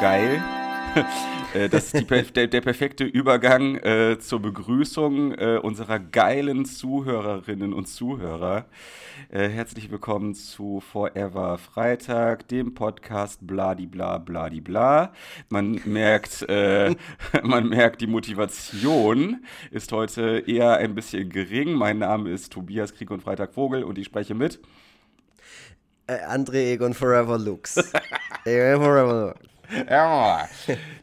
geil. Äh, das ist die, der, der, perfekte Übergang äh, zur Begrüßung äh, unserer geilen Zuhörerinnen und Zuhörer. Äh, herzlich willkommen zu Forever Freitag, dem Podcast Bladibla Bladibla. Man merkt, äh, man merkt, die Motivation ist heute eher ein bisschen gering. Mein Name ist Tobias Krieg und Freitag Vogel und ich spreche mit äh, André Egon Forever Lux. Egon Forever Lux. Ja,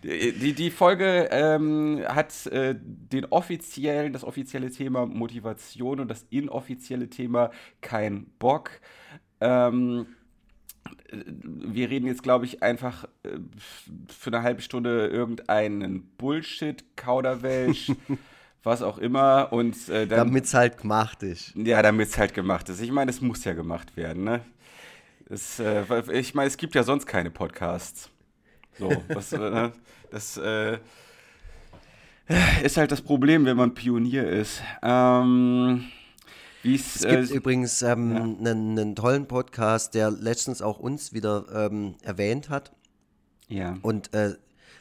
die, die Folge ähm, hat äh, den offiziellen, das offizielle Thema Motivation und das inoffizielle Thema kein Bock. Ähm, wir reden jetzt, glaube ich, einfach äh, für eine halbe Stunde irgendeinen Bullshit, Kauderwelsch, was auch immer. Und äh, damit es halt gemacht ist. Ja, damit es halt gemacht ist. Ich meine, es muss ja gemacht werden, ne? Es, äh, ich meine, es gibt ja sonst keine Podcasts. So, was, äh, das äh, ist halt das Problem, wenn man Pionier ist. Ähm, es gibt äh, übrigens ähm, ja. einen, einen, tollen Podcast, der letztens auch uns wieder ähm, erwähnt hat. Ja. Und äh,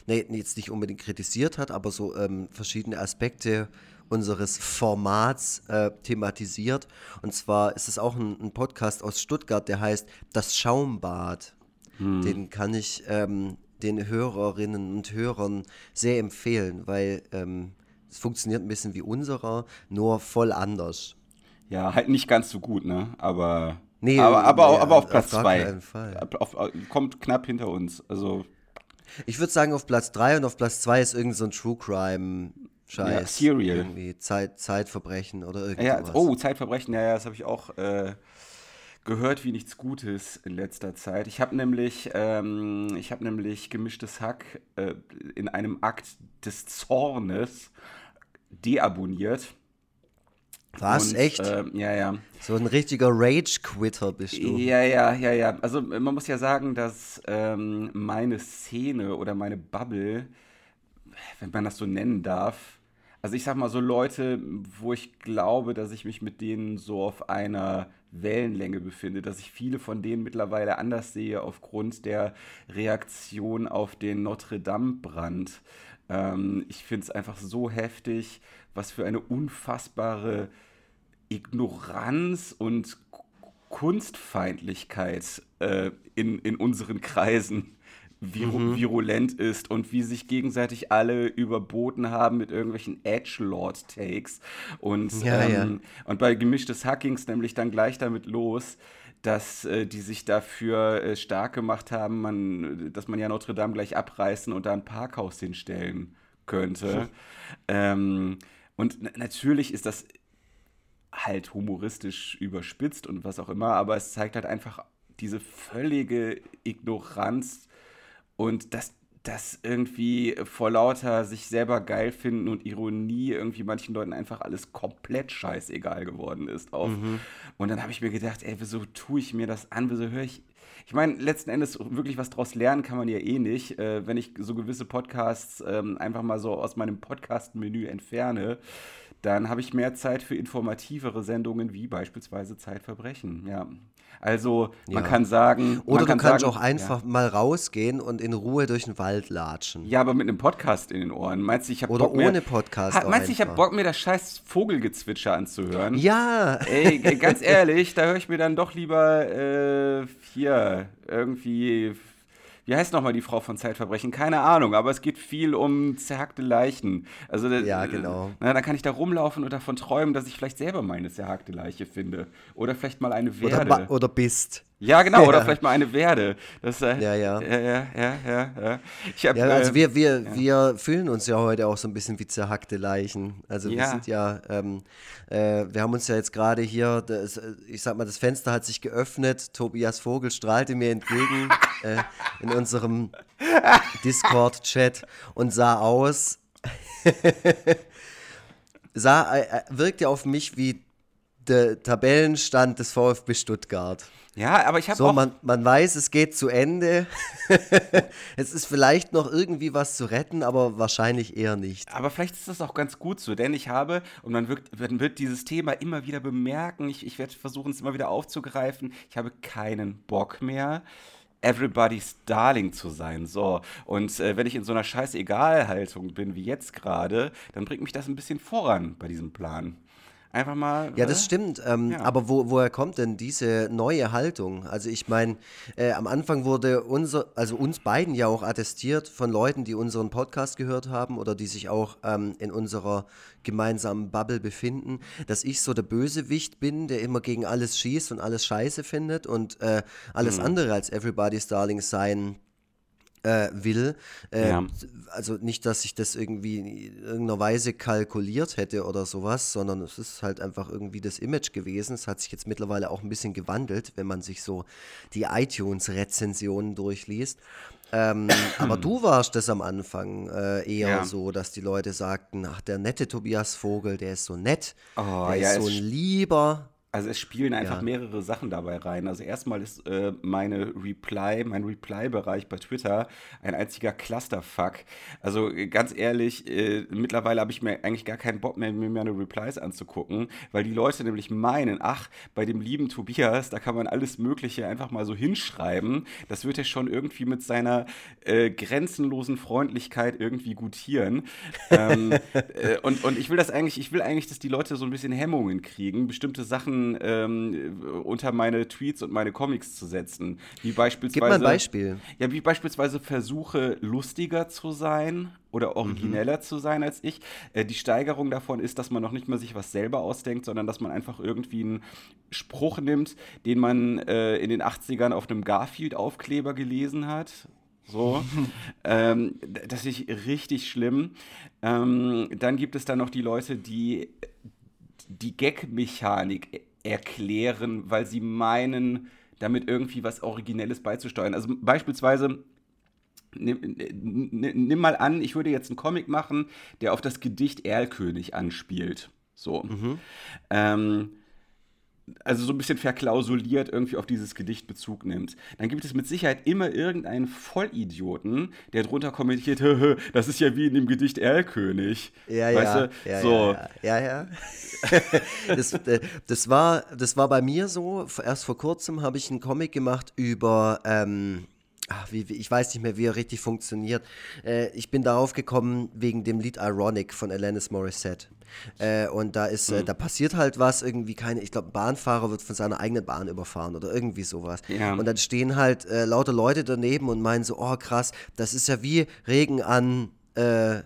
nee, jetzt nicht unbedingt kritisiert hat, aber so ähm, verschiedene Aspekte unseres Formats äh, thematisiert. Und zwar ist es auch ein, ein, Podcast aus Stuttgart, der heißt Das Schaumbad. Hm. Den kann ich ähm, den Hörerinnen und Hörern sehr empfehlen, weil ähm, es funktioniert ein bisschen wie unserer, nur voll anders. Ja, halt nicht ganz so gut, ne? Aber, nee, aber, aber, nee, aber auf Platz auf zwei. Auf, auf, kommt knapp hinter uns. Also. Ich würde sagen auf Platz 3 und auf Platz 2 ist irgend so ein True Crime Scheiß. Ja, Serial. Irgendwie Zeit, Zeitverbrechen oder irgendwas. Ja, oh, Zeitverbrechen, ja, ja, das habe ich auch äh, gehört wie nichts Gutes in letzter Zeit. Ich habe nämlich, ähm, ich habe nämlich gemischtes Hack äh, in einem Akt des Zornes deabonniert. Was? Und, Echt? Äh, ja, ja. So ein richtiger Rage-Quitter bist du. Ja, ja, ja, ja. Also man muss ja sagen, dass ähm, meine Szene oder meine Bubble, wenn man das so nennen darf, also ich sag mal so Leute, wo ich glaube, dass ich mich mit denen so auf einer Wellenlänge befinde, dass ich viele von denen mittlerweile anders sehe aufgrund der Reaktion auf den Notre Dame-Brand. Ähm, ich finde es einfach so heftig, was für eine unfassbare Ignoranz und Kunstfeindlichkeit äh, in, in unseren Kreisen viru mhm. virulent ist und wie sich gegenseitig alle überboten haben mit irgendwelchen Edgelord-Takes. Und, ja, ähm, ja. und bei gemischtes Hackings nämlich dann gleich damit los, dass äh, die sich dafür äh, stark gemacht haben, man, dass man ja Notre Dame gleich abreißen und da ein Parkhaus hinstellen könnte. ähm, und natürlich ist das halt humoristisch überspitzt und was auch immer, aber es zeigt halt einfach diese völlige Ignoranz und dass das irgendwie vor lauter sich selber geil finden und Ironie irgendwie manchen Leuten einfach alles komplett scheißegal geworden ist. Auf. Mhm. Und dann habe ich mir gedacht, ey, wieso tue ich mir das an? Wieso höre ich. Ich meine, letzten Endes wirklich was draus lernen kann man ja eh nicht. Äh, wenn ich so gewisse Podcasts ähm, einfach mal so aus meinem Podcast-Menü entferne, dann habe ich mehr Zeit für informativere Sendungen wie beispielsweise Zeitverbrechen. Ja. Also man ja. kann sagen. Oder kann du kannst sagen, auch einfach ja. mal rausgehen und in Ruhe durch den Wald latschen. Ja, aber mit einem Podcast in den Ohren. Meinst du, ich habe Oder Bock ohne mir, Podcast. Ha, meinst du, ich habe Bock, mir das scheiß Vogelgezwitscher anzuhören? Ja. Ey, ganz ehrlich, da höre ich mir dann doch lieber äh, hier irgendwie wie heißt nochmal die Frau von Zeitverbrechen? Keine Ahnung, aber es geht viel um zerhackte Leichen. Also, ja, genau. Na, dann kann ich da rumlaufen und davon träumen, dass ich vielleicht selber meine zerhackte Leiche finde. Oder vielleicht mal eine werde. Oder, oder bist. Ja, genau, oder vielleicht mal eine werde. Das, äh, ja, ja. Ja, ja, ja, ja. ja. Ich hab, ja also äh, wir, wir, ja. wir fühlen uns ja heute auch so ein bisschen wie zerhackte Leichen. Also ja. wir sind ja, ähm, äh, wir haben uns ja jetzt gerade hier, das, ich sag mal, das Fenster hat sich geöffnet, Tobias Vogel strahlte mir entgegen äh, in unserem Discord-Chat und sah aus, sah, äh, äh, wirkte auf mich wie der Tabellenstand des VfB Stuttgart. Ja, aber ich habe so, man, man weiß, es geht zu Ende. es ist vielleicht noch irgendwie was zu retten, aber wahrscheinlich eher nicht. Aber vielleicht ist das auch ganz gut so, denn ich habe, und man wird, man wird dieses Thema immer wieder bemerken, ich, ich werde versuchen, es immer wieder aufzugreifen, ich habe keinen Bock mehr, everybody's Darling zu sein. So. Und äh, wenn ich in so einer Scheißegal-Haltung bin wie jetzt gerade, dann bringt mich das ein bisschen voran bei diesem Plan. Einfach mal. Ja, das äh? stimmt. Ähm, ja. Aber wo, woher kommt denn diese neue Haltung? Also ich meine, äh, am Anfang wurde unser, also uns beiden ja auch attestiert von Leuten, die unseren Podcast gehört haben oder die sich auch ähm, in unserer gemeinsamen Bubble befinden, dass ich so der Bösewicht bin, der immer gegen alles schießt und alles scheiße findet und äh, alles mhm. andere als Everybody's Darling sein äh, will. Äh, ja. Also nicht, dass ich das irgendwie in irgendeiner Weise kalkuliert hätte oder sowas, sondern es ist halt einfach irgendwie das Image gewesen. Es hat sich jetzt mittlerweile auch ein bisschen gewandelt, wenn man sich so die iTunes-Rezensionen durchliest. Ähm, aber du warst das am Anfang äh, eher ja. so, dass die Leute sagten, ach, der nette Tobias Vogel, der ist so nett, oh, der ja, ist so ein lieber. Also es spielen einfach ja. mehrere Sachen dabei rein. Also erstmal ist äh, meine Reply, mein Reply-Bereich bei Twitter ein einziger Clusterfuck. Also äh, ganz ehrlich, äh, mittlerweile habe ich mir eigentlich gar keinen Bock mehr, mir meine Replies anzugucken, weil die Leute nämlich meinen, ach, bei dem lieben Tobias, da kann man alles Mögliche einfach mal so hinschreiben. Das wird er schon irgendwie mit seiner äh, grenzenlosen Freundlichkeit irgendwie gutieren. ähm, äh, und, und ich will das eigentlich, ich will eigentlich, dass die Leute so ein bisschen Hemmungen kriegen, bestimmte Sachen ähm, unter meine Tweets und meine Comics zu setzen. Wie beispielsweise. Gib mal ein Beispiel. Ja, wie beispielsweise Versuche, lustiger zu sein oder origineller mhm. zu sein als ich. Äh, die Steigerung davon ist, dass man noch nicht mal sich was selber ausdenkt, sondern dass man einfach irgendwie einen Spruch nimmt, den man äh, in den 80ern auf einem Garfield-Aufkleber gelesen hat. So, ähm, das ist richtig schlimm. Ähm, dann gibt es da noch die Leute, die die Gag-Mechanik erklären, weil sie meinen, damit irgendwie was Originelles beizusteuern. Also beispielsweise, nimm, nimm, mal an, ich würde jetzt einen Comic machen, der auf das Gedicht Erlkönig anspielt. So. Mhm. Ähm, also so ein bisschen verklausuliert irgendwie auf dieses Gedicht Bezug nimmt, dann gibt es mit Sicherheit immer irgendeinen Vollidioten, der drunter kommentiert, das ist ja wie in dem Gedicht Erlkönig. Ja, weißt ja, du? ja, so. ja, ja, ja. das, äh, das, war, das war bei mir so, erst vor kurzem habe ich einen Comic gemacht über ähm, ach, wie, ich weiß nicht mehr, wie er richtig funktioniert. Äh, ich bin darauf gekommen wegen dem Lied Ironic von Alanis Morissette. Äh, und da ist, äh, mhm. da passiert halt was, irgendwie keine, ich glaube, ein Bahnfahrer wird von seiner eigenen Bahn überfahren oder irgendwie sowas. Ja. Und dann stehen halt äh, lauter Leute daneben und meinen so, oh krass, das ist ja wie Regen an, äh,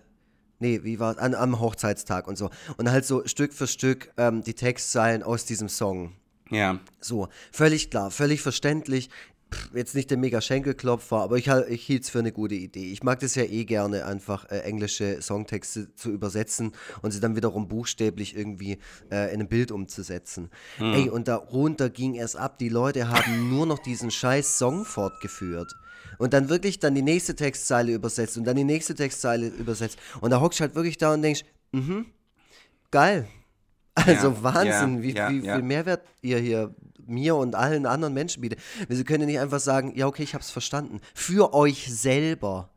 nee, wie war an, am Hochzeitstag und so. Und halt so Stück für Stück ähm, die Textzeilen aus diesem Song. Ja. So, völlig klar, völlig verständlich jetzt nicht der mega Schenkelklopfer, aber ich, ich hielt es für eine gute Idee. Ich mag das ja eh gerne, einfach äh, englische Songtexte zu übersetzen und sie dann wiederum buchstäblich irgendwie äh, in ein Bild umzusetzen. Hm. Ey, und darunter ging es ab. Die Leute haben nur noch diesen scheiß Song fortgeführt. Und dann wirklich dann die nächste Textzeile übersetzt und dann die nächste Textzeile übersetzt. Und da hockst du halt wirklich da und denkst, mhm, geil. Also ja, Wahnsinn, ja, wie, ja, wie viel Mehrwert ihr hier mir und allen anderen Menschen bietet. Sie können nicht einfach sagen, ja, okay, ich habe es verstanden. Für euch selber.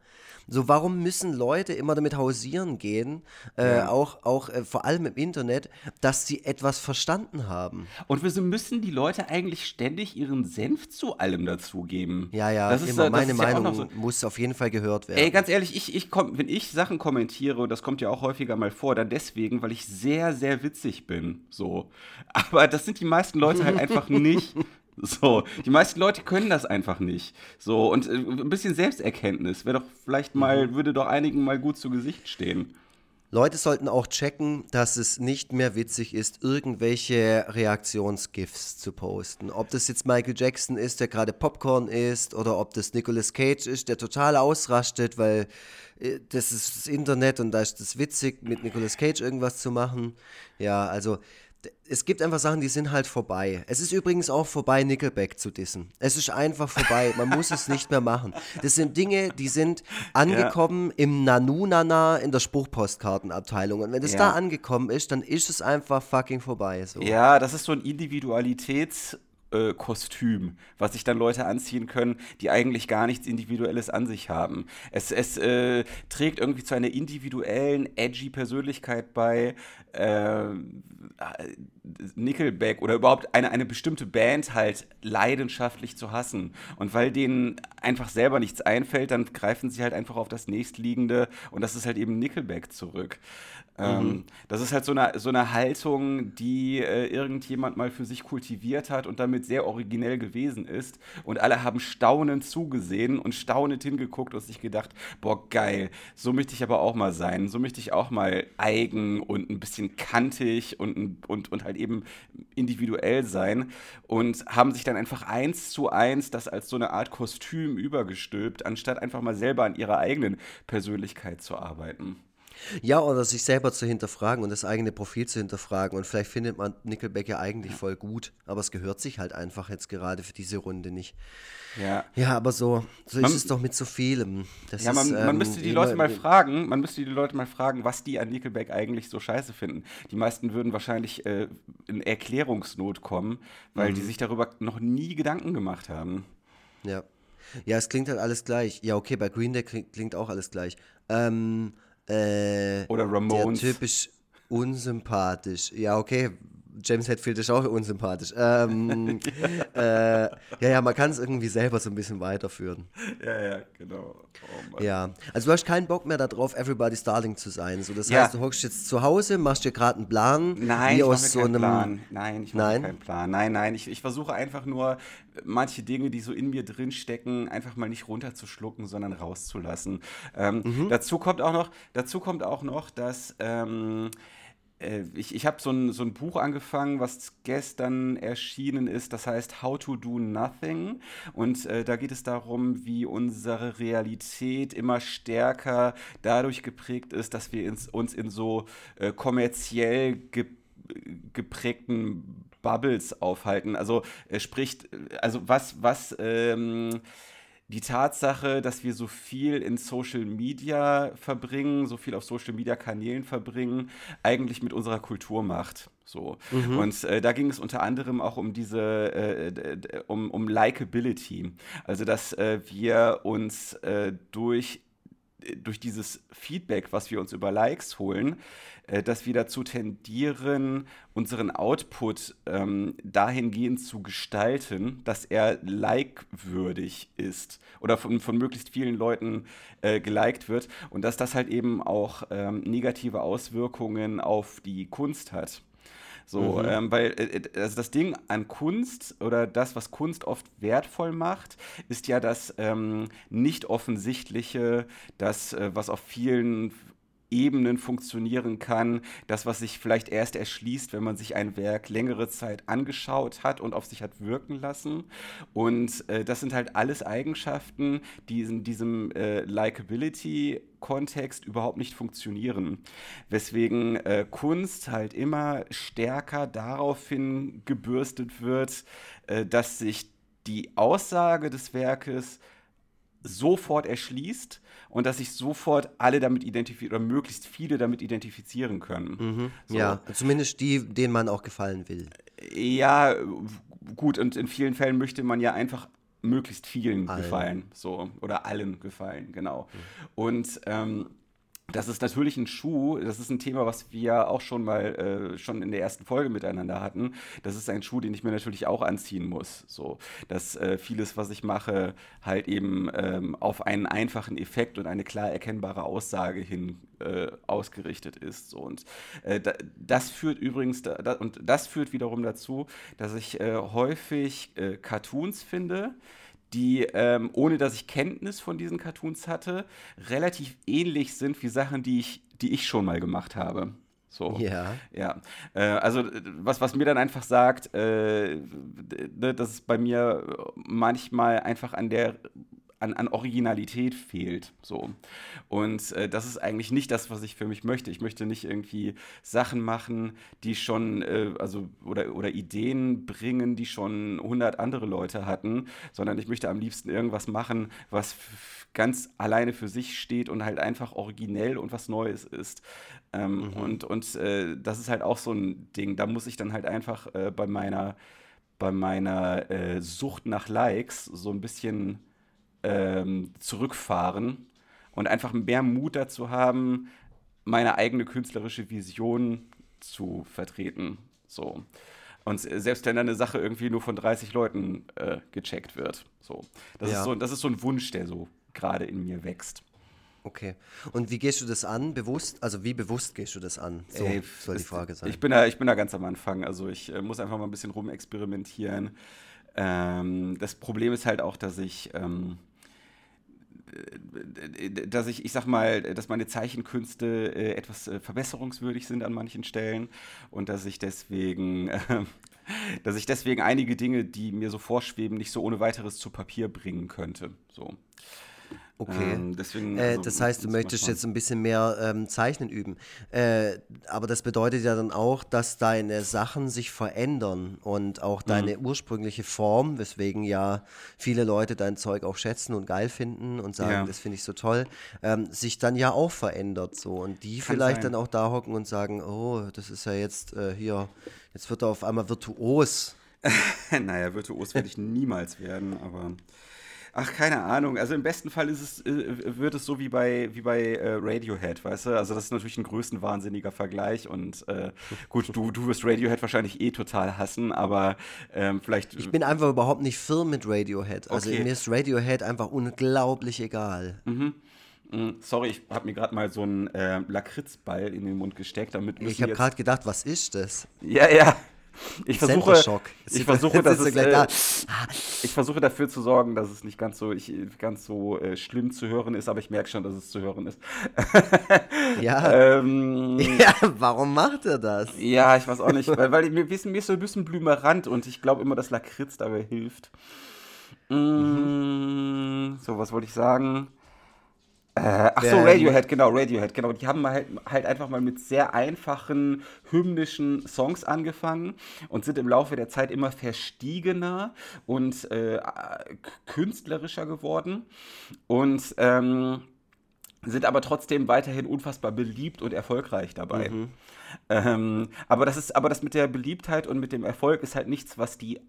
So, warum müssen Leute immer damit hausieren gehen, äh, ja. auch, auch äh, vor allem im Internet, dass sie etwas verstanden haben? Und wieso müssen die Leute eigentlich ständig ihren Senf zu allem dazugeben? Ja, ja, das ist, immer, das meine ist Meinung ja so, muss auf jeden Fall gehört werden. Ey, ganz ehrlich, ich, ich komm, wenn ich Sachen kommentiere, und das kommt ja auch häufiger mal vor, dann deswegen, weil ich sehr, sehr witzig bin. So. Aber das sind die meisten Leute halt einfach nicht. So, die meisten Leute können das einfach nicht. So, und äh, ein bisschen Selbsterkenntnis wäre doch vielleicht mal, mhm. würde doch einigen mal gut zu Gesicht stehen. Leute sollten auch checken, dass es nicht mehr witzig ist, irgendwelche Reaktionsgifs zu posten. Ob das jetzt Michael Jackson ist, der gerade Popcorn isst, oder ob das Nicolas Cage ist, der total ausrastet, weil äh, das ist das Internet und da ist es witzig, mit Nicolas Cage irgendwas zu machen. Ja, also es gibt einfach Sachen, die sind halt vorbei. Es ist übrigens auch vorbei, Nickelback zu dissen. Es ist einfach vorbei. Man muss es nicht mehr machen. Das sind Dinge, die sind angekommen ja. im Nanu-Nana in der Spruchpostkartenabteilung. Und wenn es ja. da angekommen ist, dann ist es einfach fucking vorbei. So. Ja, das ist so ein Individualitäts- äh, Kostüm, was sich dann Leute anziehen können, die eigentlich gar nichts Individuelles an sich haben. Es, es äh, trägt irgendwie zu einer individuellen, edgy Persönlichkeit bei, äh, Nickelback oder überhaupt eine, eine bestimmte Band halt leidenschaftlich zu hassen. Und weil denen einfach selber nichts einfällt, dann greifen sie halt einfach auf das nächstliegende und das ist halt eben Nickelback zurück. Ähm, mhm. das ist halt so eine, so eine Haltung, die äh, irgendjemand mal für sich kultiviert hat und damit sehr originell gewesen ist. Und alle haben staunend zugesehen und staunend hingeguckt und sich gedacht, boah, geil, so möchte ich aber auch mal sein. So möchte ich auch mal eigen und ein bisschen kantig und, und, und halt eben individuell sein. Und haben sich dann einfach eins zu eins das als so eine Art Kostüm übergestülpt, anstatt einfach mal selber an ihrer eigenen Persönlichkeit zu arbeiten. Ja, oder sich selber zu hinterfragen und das eigene Profil zu hinterfragen. Und vielleicht findet man Nickelback ja eigentlich voll gut, aber es gehört sich halt einfach jetzt gerade für diese Runde nicht. Ja. Ja, aber so, so man, ist es doch mit so vielem. Das ja, man, ist, ähm, man müsste die Leute mal fragen, man müsste die Leute mal fragen, was die an Nickelback eigentlich so scheiße finden. Die meisten würden wahrscheinlich äh, in Erklärungsnot kommen, weil mhm. die sich darüber noch nie Gedanken gemacht haben. Ja. Ja, es klingt halt alles gleich. Ja, okay, bei Green Day klingt, klingt auch alles gleich. Ähm, äh, Oder Ramones. Der typisch unsympathisch. Ja, okay, James Hetfield ist auch unsympathisch. Ähm, ja. Äh, ja, ja, man kann es irgendwie selber so ein bisschen weiterführen. Ja, ja, genau. Oh, ja, also du hast keinen Bock mehr darauf, Everybody's Darling zu sein. So, das ja. heißt, du hockst jetzt zu Hause, machst dir gerade einen Plan. Nein, ich mache so keinen Plan. Nein, ich mache keinen Plan. Nein, nein, ich, ich versuche einfach nur, manche Dinge, die so in mir drin stecken, einfach mal nicht runterzuschlucken, sondern rauszulassen. Ähm, mhm. Dazu kommt auch noch, dazu kommt auch noch, dass ähm, äh, ich, ich habe so ein, so ein Buch angefangen, was gestern erschienen ist, das heißt How to Do Nothing. Und äh, da geht es darum, wie unsere Realität immer stärker dadurch geprägt ist, dass wir ins, uns in so äh, kommerziell ge geprägten Bubbles aufhalten. Also er spricht, also was, was ähm, die Tatsache, dass wir so viel in Social Media verbringen, so viel auf Social Media Kanälen verbringen, eigentlich mit unserer Kultur macht. So. Mhm. Und äh, da ging es unter anderem auch um diese, äh, um, um Likability. Also, dass äh, wir uns äh, durch durch dieses Feedback, was wir uns über Likes holen, äh, dass wir dazu tendieren, unseren Output ähm, dahingehend zu gestalten, dass er like-würdig ist oder von, von möglichst vielen Leuten äh, geliked wird und dass das halt eben auch ähm, negative Auswirkungen auf die Kunst hat. So, mhm. ähm, weil äh, äh, also das Ding an Kunst oder das, was Kunst oft wertvoll macht, ist ja das ähm, nicht offensichtliche, das, äh, was auf vielen Ebenen funktionieren kann, das, was sich vielleicht erst erschließt, wenn man sich ein Werk längere Zeit angeschaut hat und auf sich hat wirken lassen. Und äh, das sind halt alles Eigenschaften, die in diesem äh, Likability-Kontext überhaupt nicht funktionieren. Weswegen äh, Kunst halt immer stärker daraufhin gebürstet wird, äh, dass sich die Aussage des Werkes sofort erschließt und dass sich sofort alle damit identifizieren oder möglichst viele damit identifizieren können. Mhm. So. Ja, zumindest die, denen man auch gefallen will. Ja, gut, und in vielen Fällen möchte man ja einfach möglichst vielen allen. gefallen, so oder allen gefallen, genau. Mhm. Und ähm, das ist natürlich ein Schuh, das ist ein Thema, was wir auch schon mal äh, schon in der ersten Folge miteinander hatten. Das ist ein Schuh, den ich mir natürlich auch anziehen muss. So, dass äh, vieles, was ich mache, halt eben ähm, auf einen einfachen Effekt und eine klar erkennbare Aussage hin äh, ausgerichtet ist. So. Und äh, da, das führt übrigens, da, und das führt wiederum dazu, dass ich äh, häufig äh, Cartoons finde, die, ähm, ohne dass ich Kenntnis von diesen Cartoons hatte, relativ ähnlich sind wie Sachen, die ich, die ich schon mal gemacht habe. So. Ja. Ja. Äh, also, was, was mir dann einfach sagt, äh, dass es bei mir manchmal einfach an der an, an Originalität fehlt. So. Und äh, das ist eigentlich nicht das, was ich für mich möchte. Ich möchte nicht irgendwie Sachen machen, die schon, äh, also, oder, oder Ideen bringen, die schon 100 andere Leute hatten, sondern ich möchte am liebsten irgendwas machen, was ganz alleine für sich steht und halt einfach originell und was Neues ist. Ähm, mhm. Und, und äh, das ist halt auch so ein Ding. Da muss ich dann halt einfach äh, bei meiner bei meiner äh, Sucht nach Likes so ein bisschen ähm, zurückfahren und einfach mehr Mut dazu haben, meine eigene künstlerische Vision zu vertreten. So. Und selbst wenn eine Sache irgendwie nur von 30 Leuten äh, gecheckt wird. So. Das, ja. ist so. das ist so ein Wunsch, der so gerade in mir wächst. Okay. Und wie gehst du das an? Bewusst? Also wie bewusst gehst du das an? So Ey, soll die Frage sein. Ich bin, da, ich bin da ganz am Anfang. Also ich äh, muss einfach mal ein bisschen rumexperimentieren. Ähm, das Problem ist halt auch, dass ich, ähm, dass ich, ich sag mal, dass meine Zeichenkünste äh, etwas äh, verbesserungswürdig sind an manchen Stellen und dass ich deswegen, äh, dass ich deswegen einige Dinge, die mir so vorschweben, nicht so ohne weiteres zu Papier bringen könnte. So. Okay. Ähm, deswegen, äh, also, das heißt, du möchtest jetzt ein bisschen mehr ähm, Zeichnen üben. Äh, aber das bedeutet ja dann auch, dass deine Sachen sich verändern und auch deine mhm. ursprüngliche Form, weswegen ja viele Leute dein Zeug auch schätzen und geil finden und sagen, ja. das finde ich so toll, ähm, sich dann ja auch verändert so. Und die Kann vielleicht sein. dann auch da hocken und sagen, oh, das ist ja jetzt äh, hier, jetzt wird er auf einmal virtuos. naja, virtuos werde ich niemals werden, aber Ach, keine Ahnung. Also im besten Fall ist es, äh, wird es so wie bei, wie bei äh, Radiohead, weißt du? Also das ist natürlich ein größenwahnsinniger Vergleich und äh, gut, du, du wirst Radiohead wahrscheinlich eh total hassen, aber ähm, vielleicht. Ich bin einfach überhaupt nicht firm mit Radiohead. Also okay. mir ist Radiohead einfach unglaublich egal. Mhm. mhm. Sorry, ich habe mir gerade mal so einen äh, Lakritzball in den Mund gesteckt, damit Ich habe gerade gedacht, was ist das? Ja, ja. Ich versuche, ich versuche, dass es, äh, ich versuche dafür zu sorgen, dass es nicht ganz so, ich, ganz so äh, schlimm zu hören ist, aber ich merke schon, dass es zu hören ist. ja. ähm, ja, warum macht er das? Ja, ich weiß auch nicht, weil, weil mir, mir ist so ein bisschen blümerant und ich glaube immer, dass Lakritz dabei hilft. Mm, mhm. So, was wollte ich sagen? Äh, ach so, Radiohead, genau, Radiohead, genau. Die haben halt, halt einfach mal mit sehr einfachen hymnischen Songs angefangen und sind im Laufe der Zeit immer verstiegener und äh, künstlerischer geworden und ähm, sind aber trotzdem weiterhin unfassbar beliebt und erfolgreich dabei. Mhm. Ähm, aber das ist, aber das mit der Beliebtheit und mit dem Erfolg ist halt nichts, was die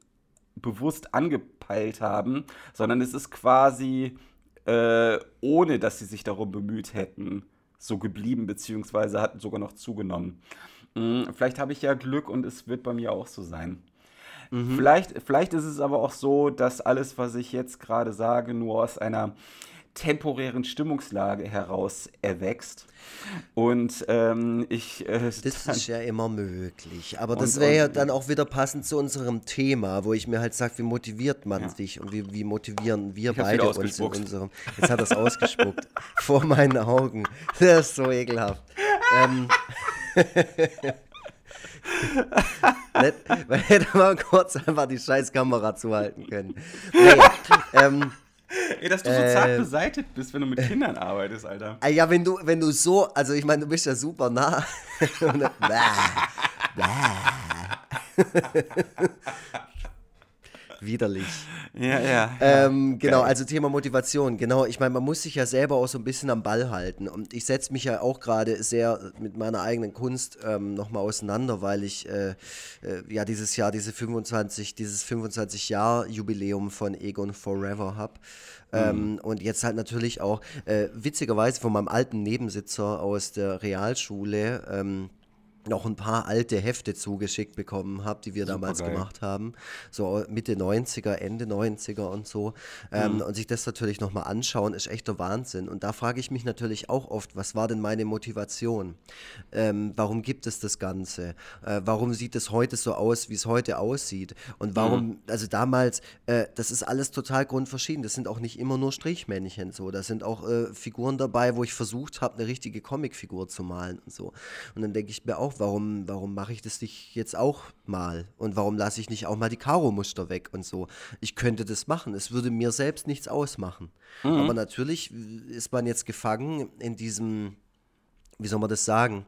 bewusst angepeilt haben, sondern es ist quasi äh, ohne dass sie sich darum bemüht hätten, so geblieben, beziehungsweise hatten sogar noch zugenommen. Hm, vielleicht habe ich ja Glück und es wird bei mir auch so sein. Mhm. Vielleicht, vielleicht ist es aber auch so, dass alles, was ich jetzt gerade sage, nur aus einer temporären Stimmungslage heraus erwächst. Und ähm, ich. Äh, das ist ja immer möglich. Aber das wäre ja dann auch wieder passend zu unserem Thema, wo ich mir halt sage, wie motiviert man ja. sich und wie, wie motivieren wir beide uns in unserem. Jetzt hat er es ausgespuckt. vor meinen Augen. Das ist so ekelhaft. ähm, Nicht, weil hätte man kurz einfach die scheiß Kamera zuhalten können. Nee, ähm, Ey, dass du so zart äh, beseitigt bist, wenn du mit Kindern arbeitest, Alter. Ja, wenn du, wenn du so, also ich meine, du bist ja super nah. Widerlich. Ja, ja. Ähm, genau, Geil. also Thema Motivation. Genau, ich meine, man muss sich ja selber auch so ein bisschen am Ball halten. Und ich setze mich ja auch gerade sehr mit meiner eigenen Kunst ähm, nochmal auseinander, weil ich äh, äh, ja dieses Jahr diese 25, dieses 25 Jahr Jubiläum von Egon Forever habe. Ähm, mhm. und jetzt halt natürlich auch äh, witzigerweise von meinem alten Nebensitzer aus der Realschule. Ähm, noch ein paar alte Hefte zugeschickt bekommen habe, die wir Super damals geil. gemacht haben. So Mitte 90er, Ende 90er und so. Ähm, mhm. Und sich das natürlich nochmal anschauen, ist echt der Wahnsinn. Und da frage ich mich natürlich auch oft, was war denn meine Motivation? Ähm, warum gibt es das Ganze? Äh, warum sieht es heute so aus, wie es heute aussieht? Und warum, mhm. also damals, äh, das ist alles total grundverschieden. Das sind auch nicht immer nur Strichmännchen so. Da sind auch äh, Figuren dabei, wo ich versucht habe, eine richtige Comicfigur zu malen und so. Und dann denke ich mir auch, warum, warum mache ich das nicht jetzt auch mal? Und warum lasse ich nicht auch mal die Karo-Muster weg und so? Ich könnte das machen. Es würde mir selbst nichts ausmachen. Mhm. Aber natürlich ist man jetzt gefangen in diesem, wie soll man das sagen,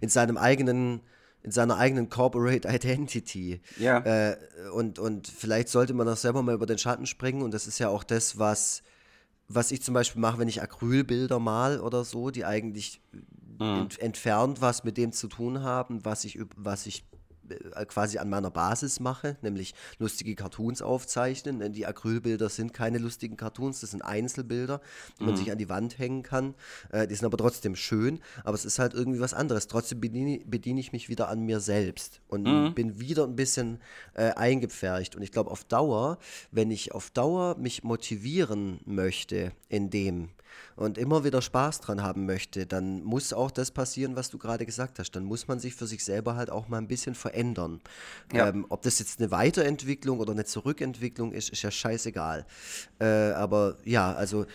in seinem eigenen in seiner eigenen Corporate Identity. Ja. Äh, und, und vielleicht sollte man auch selber mal über den Schatten springen. Und das ist ja auch das, was, was ich zum Beispiel mache, wenn ich Acrylbilder mal oder so, die eigentlich mhm. ent entfernt was mit dem zu tun haben, was ich, was ich quasi an meiner Basis mache, nämlich lustige Cartoons aufzeichnen. Denn die Acrylbilder sind keine lustigen Cartoons, das sind Einzelbilder, die man mhm. sich an die Wand hängen kann. Äh, die sind aber trotzdem schön, aber es ist halt irgendwie was anderes. Trotzdem bediene, bediene ich mich wieder an mir selbst und mhm. bin wieder ein bisschen äh, eingepfercht. Und ich glaube, auf Dauer, wenn ich auf Dauer mich motivieren möchte in dem, und immer wieder Spaß dran haben möchte, dann muss auch das passieren, was du gerade gesagt hast. Dann muss man sich für sich selber halt auch mal ein bisschen verändern. Ja. Ähm, ob das jetzt eine Weiterentwicklung oder eine Zurückentwicklung ist, ist ja scheißegal. Äh, aber ja, also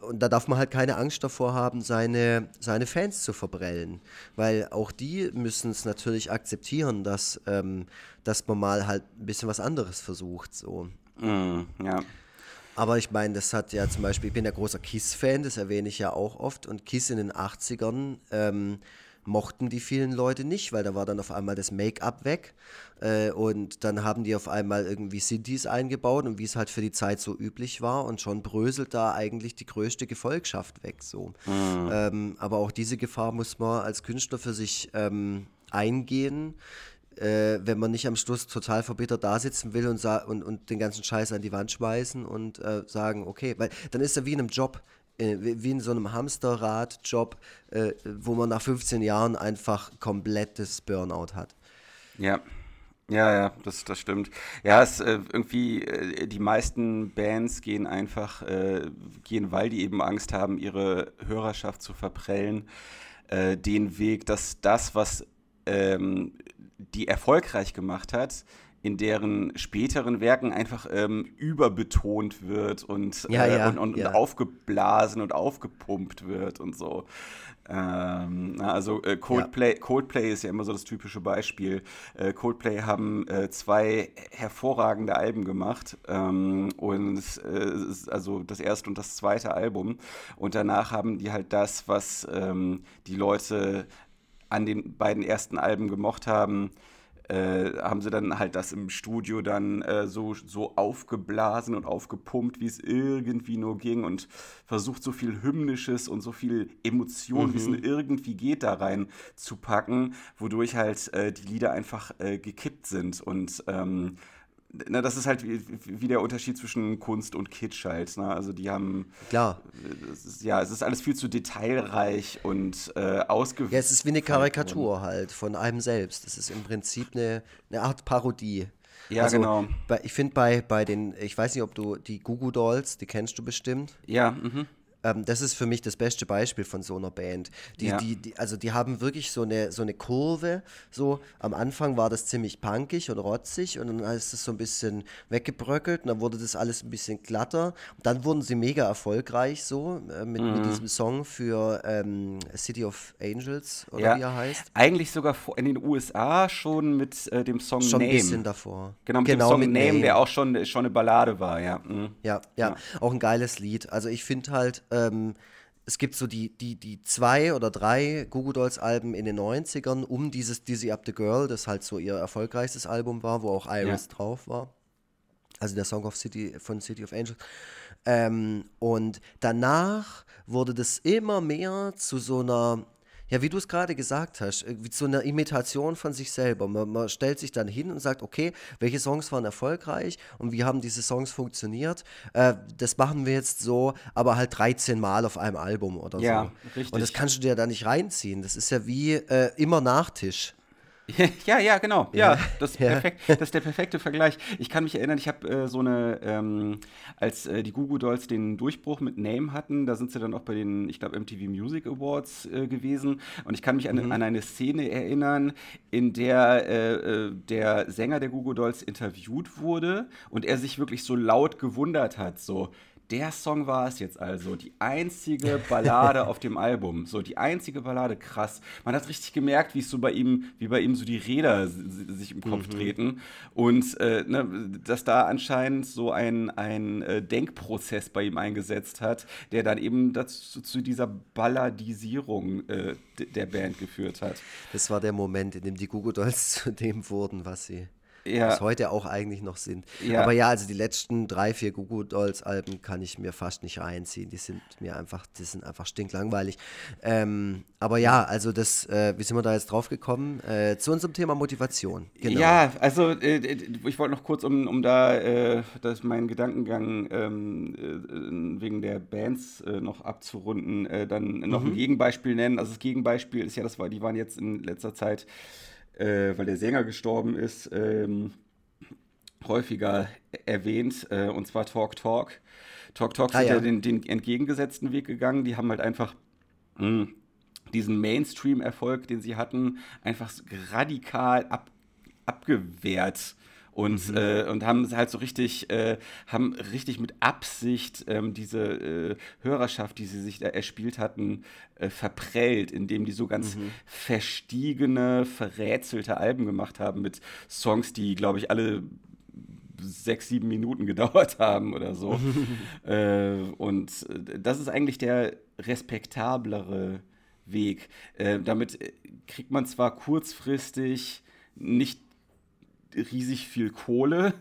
und da darf man halt keine Angst davor haben, seine, seine Fans zu verbrellen. Weil auch die müssen es natürlich akzeptieren, dass, ähm, dass man mal halt ein bisschen was anderes versucht. So. Mm, ja. Aber ich meine, das hat ja zum Beispiel, ich bin ja großer Kiss-Fan, das erwähne ich ja auch oft. Und Kiss in den 80ern ähm, mochten die vielen Leute nicht, weil da war dann auf einmal das Make-up weg. Äh, und dann haben die auf einmal irgendwie Synthes eingebaut und wie es halt für die Zeit so üblich war. Und schon bröselt da eigentlich die größte Gefolgschaft weg. So. Mhm. Ähm, aber auch diese Gefahr muss man als Künstler für sich ähm, eingehen äh, wenn man nicht am Schluss total verbittert da sitzen will und, und, und den ganzen Scheiß an die Wand schmeißen und äh, sagen, okay, weil dann ist er wie in einem Job, äh, wie in so einem Hamsterrad-Job, äh, wo man nach 15 Jahren einfach komplettes Burnout hat. Ja. Ja, ja, das, das stimmt. Ja, es äh, irgendwie, äh, die meisten Bands gehen einfach, äh, gehen, weil die eben Angst haben, ihre Hörerschaft zu verprellen, äh, den Weg, dass das, was ähm, die erfolgreich gemacht hat, in deren späteren Werken einfach ähm, überbetont wird und, ja, äh, ja, und, und, ja. und, aufgeblasen und aufgepumpt wird und so. Ähm, also äh, Coldplay, Coldplay ist ja immer so das typische Beispiel. Äh, Coldplay haben äh, zwei hervorragende Alben gemacht ähm, und äh, also das erste und das zweite Album und danach haben die halt das, was ähm, die Leute an den beiden ersten Alben gemocht haben, äh, haben sie dann halt das im Studio dann äh, so, so aufgeblasen und aufgepumpt, wie es irgendwie nur ging und versucht so viel Hymnisches und so viel Emotion, mhm. wie es nur irgendwie geht, da rein zu packen, wodurch halt äh, die Lieder einfach äh, gekippt sind und ähm, na, das ist halt wie, wie, der Unterschied zwischen Kunst und Kitsch halt. Ne? Also die haben. Klar. Ist, ja, es ist alles viel zu detailreich und äh, ausgewählt. Ja, es ist wie eine Karikatur halt von einem selbst. Es ist im Prinzip eine, eine Art Parodie. Ja, also, genau. Bei, ich finde bei, bei den, ich weiß nicht, ob du die Gugu Dolls, die kennst du bestimmt. Ja, mhm. Ähm, das ist für mich das beste Beispiel von so einer Band. Die, ja. die, die, also die haben wirklich so eine, so eine Kurve. So, am Anfang war das ziemlich punkig und rotzig und dann ist es so ein bisschen weggebröckelt und dann wurde das alles ein bisschen glatter. Und dann wurden sie mega erfolgreich so äh, mit, mhm. mit diesem Song für ähm, City of Angels oder ja. wie er heißt. Eigentlich sogar in den USA schon mit äh, dem Song schon Name. Schon ein bisschen davor. Genau, mit genau, dem Song mit Name, Name, der auch schon, schon eine Ballade war, ja. Mhm. Ja, ja. ja, auch ein geiles Lied. Also ich finde halt, ähm, es gibt so die, die, die zwei oder drei Google Dolls Alben in den 90ern um dieses Dizzy Up the Girl, das halt so ihr erfolgreichstes Album war, wo auch Iris ja. drauf war. Also der Song of City von City of Angels. Ähm, und danach wurde das immer mehr zu so einer ja, wie du es gerade gesagt hast, wie so eine Imitation von sich selber. Man, man, stellt sich dann hin und sagt, okay, welche Songs waren erfolgreich und wie haben diese Songs funktioniert? Äh, das machen wir jetzt so, aber halt 13 Mal auf einem Album oder ja, so. Richtig. Und das kannst du dir da nicht reinziehen. Das ist ja wie äh, immer Nachtisch. Ja, ja, genau. Ja, das, ist perfekt, das ist der perfekte Vergleich. Ich kann mich erinnern, ich habe äh, so eine, ähm, als äh, die Gugu Dolls den Durchbruch mit Name hatten, da sind sie dann auch bei den, ich glaube, MTV Music Awards äh, gewesen. Und ich kann mich an, mhm. an, eine Szene erinnern, in der äh, äh, der Sänger der Gugu Dolls interviewt wurde und er sich wirklich so laut gewundert hat, so der Song war es jetzt also. Die einzige Ballade auf dem Album. So, die einzige Ballade, krass. Man hat richtig gemerkt, wie es so bei ihm, wie bei ihm so die Räder sich im Kopf mhm. treten. Und äh, ne, dass da anscheinend so ein, ein äh, Denkprozess bei ihm eingesetzt hat, der dann eben dazu, zu dieser Balladisierung äh, der Band geführt hat. Das war der Moment, in dem die Google Dolls zu dem wurden, was sie ja. bis heute auch eigentlich noch sind. Ja. Aber ja, also die letzten drei, vier Goo Dolls Alben kann ich mir fast nicht reinziehen. Die sind mir einfach, die sind einfach stinklangweilig. Ähm, aber ja, also das, äh, wie sind wir da jetzt drauf gekommen? Äh, zu unserem Thema Motivation. Genau. Ja, also äh, ich wollte noch kurz, um, um da äh, das meinen Gedankengang ähm, äh, wegen der Bands äh, noch abzurunden, dann noch mhm. ein Gegenbeispiel nennen. Also das Gegenbeispiel ist ja, das war, die waren jetzt in letzter Zeit äh, weil der Sänger gestorben ist, ähm, häufiger erwähnt, äh, und zwar Talk Talk. Talk Talk ah, sind ja, ja den, den, entgegengesetzten Weg gegangen. Die haben halt einfach mh, hm, diesen Mainstream-Erfolg, den sie hatten, einfach radikal ab, abgewehrt und, mhm. äh, und haben halt so richtig, äh, haben richtig mit Absicht ähm, diese äh, Hörerschaft, die sie sich da erspielt hatten, äh, verprellt, indem die so ganz mhm. verstiegene, verrätselte Alben gemacht haben mit Songs, die, glaube ich, alle sechs, sieben Minuten gedauert haben oder so. äh, und äh, das ist eigentlich der respektablere Weg. Äh, damit kriegt man zwar kurzfristig nicht riesig viel Kohle,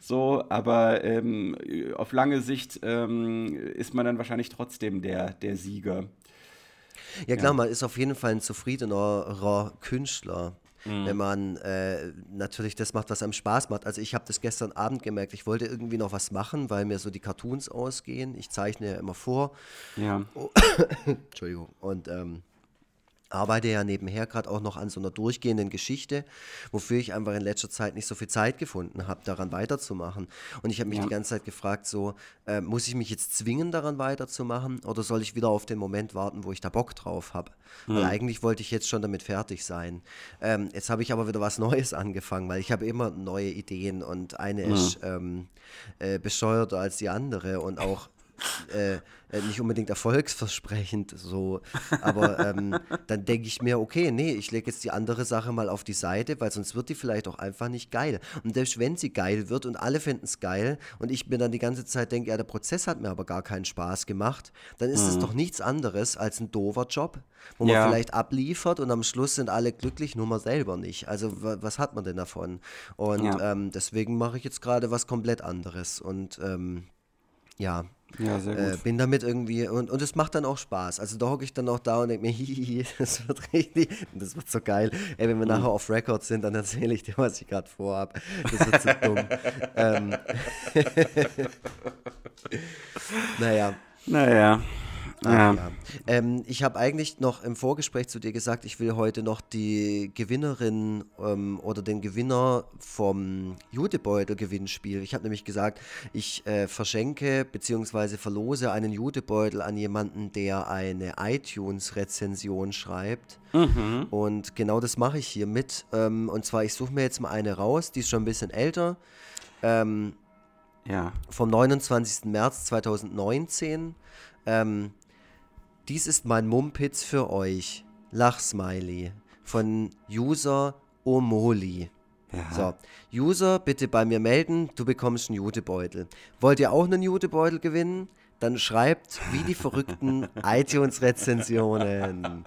so, aber ähm, auf lange Sicht ähm, ist man dann wahrscheinlich trotzdem der, der Sieger. Ja klar, ja. man ist auf jeden Fall ein zufriedenerer Künstler. Mhm. Wenn man äh, natürlich das macht, was einem Spaß macht. Also ich habe das gestern Abend gemerkt, ich wollte irgendwie noch was machen, weil mir so die Cartoons ausgehen. Ich zeichne ja immer vor. Ja. Oh. Entschuldigung. Und ähm, arbeite ja nebenher gerade auch noch an so einer durchgehenden Geschichte, wofür ich einfach in letzter Zeit nicht so viel Zeit gefunden habe, daran weiterzumachen. Und ich habe mich ja. die ganze Zeit gefragt, so, äh, muss ich mich jetzt zwingen, daran weiterzumachen oder soll ich wieder auf den Moment warten, wo ich da Bock drauf habe? Mhm. Weil eigentlich wollte ich jetzt schon damit fertig sein. Ähm, jetzt habe ich aber wieder was Neues angefangen, weil ich habe immer neue Ideen und eine mhm. ist ähm, äh, bescheuerter als die andere und auch äh, äh, nicht unbedingt erfolgsversprechend so, aber ähm, dann denke ich mir, okay, nee, ich lege jetzt die andere Sache mal auf die Seite, weil sonst wird die vielleicht auch einfach nicht geil. Und selbst wenn sie geil wird und alle finden es geil und ich mir dann die ganze Zeit denke, ja, der Prozess hat mir aber gar keinen Spaß gemacht, dann ist es mhm. doch nichts anderes als ein doofer Job, wo man ja. vielleicht abliefert und am Schluss sind alle glücklich, nur man selber nicht. Also was hat man denn davon? Und ja. ähm, deswegen mache ich jetzt gerade was komplett anderes und ähm, ja, ja, sehr gut. Äh, bin damit irgendwie, und, und es macht dann auch Spaß. Also da hocke ich dann auch da und denke mir, hihihi, das wird richtig, das wird so geil. Ey, wenn wir mhm. nachher auf Record sind, dann erzähle ich dir, was ich gerade vorhab. Das wird so dumm. ähm. naja. Naja. Ja. ja. Ähm, ich habe eigentlich noch im Vorgespräch zu dir gesagt, ich will heute noch die Gewinnerin ähm, oder den Gewinner vom Jutebeutel-Gewinnspiel. Ich habe nämlich gesagt, ich äh, verschenke bzw. verlose einen Jutebeutel an jemanden, der eine iTunes-Rezension schreibt. Mhm. Und genau das mache ich hier mit. Ähm, und zwar, ich suche mir jetzt mal eine raus, die ist schon ein bisschen älter. Ähm, ja. Vom 29. März 2019. Ähm, dies ist mein Mumpitz für euch. Lachsmiley. Von User Omoli. Ja. So, User, bitte bei mir melden, du bekommst einen Jutebeutel. Wollt ihr auch einen Jutebeutel gewinnen? Dann schreibt wie die verrückten iTunes-Rezensionen.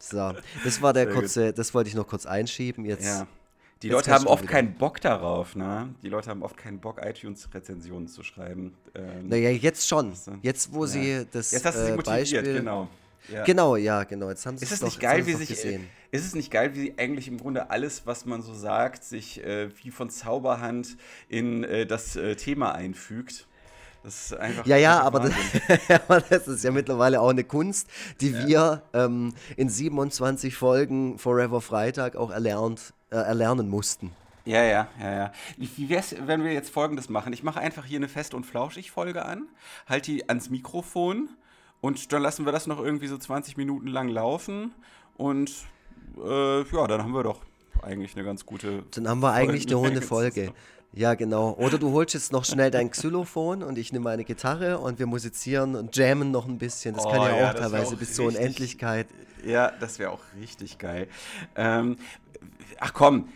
So, das war der kurze, das wollte ich noch kurz einschieben. Jetzt ja. Die Leute haben oft wieder. keinen Bock darauf, ne? Die Leute haben oft keinen Bock, iTunes-Rezensionen zu schreiben. Ähm, naja, jetzt schon. Jetzt, wo ja. sie das Jetzt hast du sie äh, motiviert, Beispiel, genau. Ja. Genau, ja, genau. Jetzt haben sie ist es, doch, nicht geil, wie sich, gesehen. Ist es nicht geil, wie eigentlich im Grunde alles, was man so sagt, sich äh, wie von Zauberhand in äh, das äh, Thema einfügt? Das ist einfach. Ja, ja, aber das, aber das, ist ja mittlerweile auch eine Kunst, die ja. wir ähm, in 27 Folgen Forever Freitag auch erlernt äh, erlernen mussten. Ja, ja, ja, ja. Wie wäre es, wenn wir jetzt Folgendes machen? Ich mache einfach hier eine Fest- und Flauschig-Folge an, halte die ans Mikrofon und dann lassen wir das noch irgendwie so 20 Minuten lang laufen und äh, ja, dann haben wir doch eigentlich eine ganz gute. Dann haben wir eigentlich eine runde Folge. Ja, genau. Oder du holst jetzt noch schnell dein Xylophon und ich nehme meine Gitarre und wir musizieren und jammen noch ein bisschen. Das oh, kann ja, ja auch teilweise auch bis zur Unendlichkeit. Ja, das wäre auch richtig geil. Ähm, ach komm,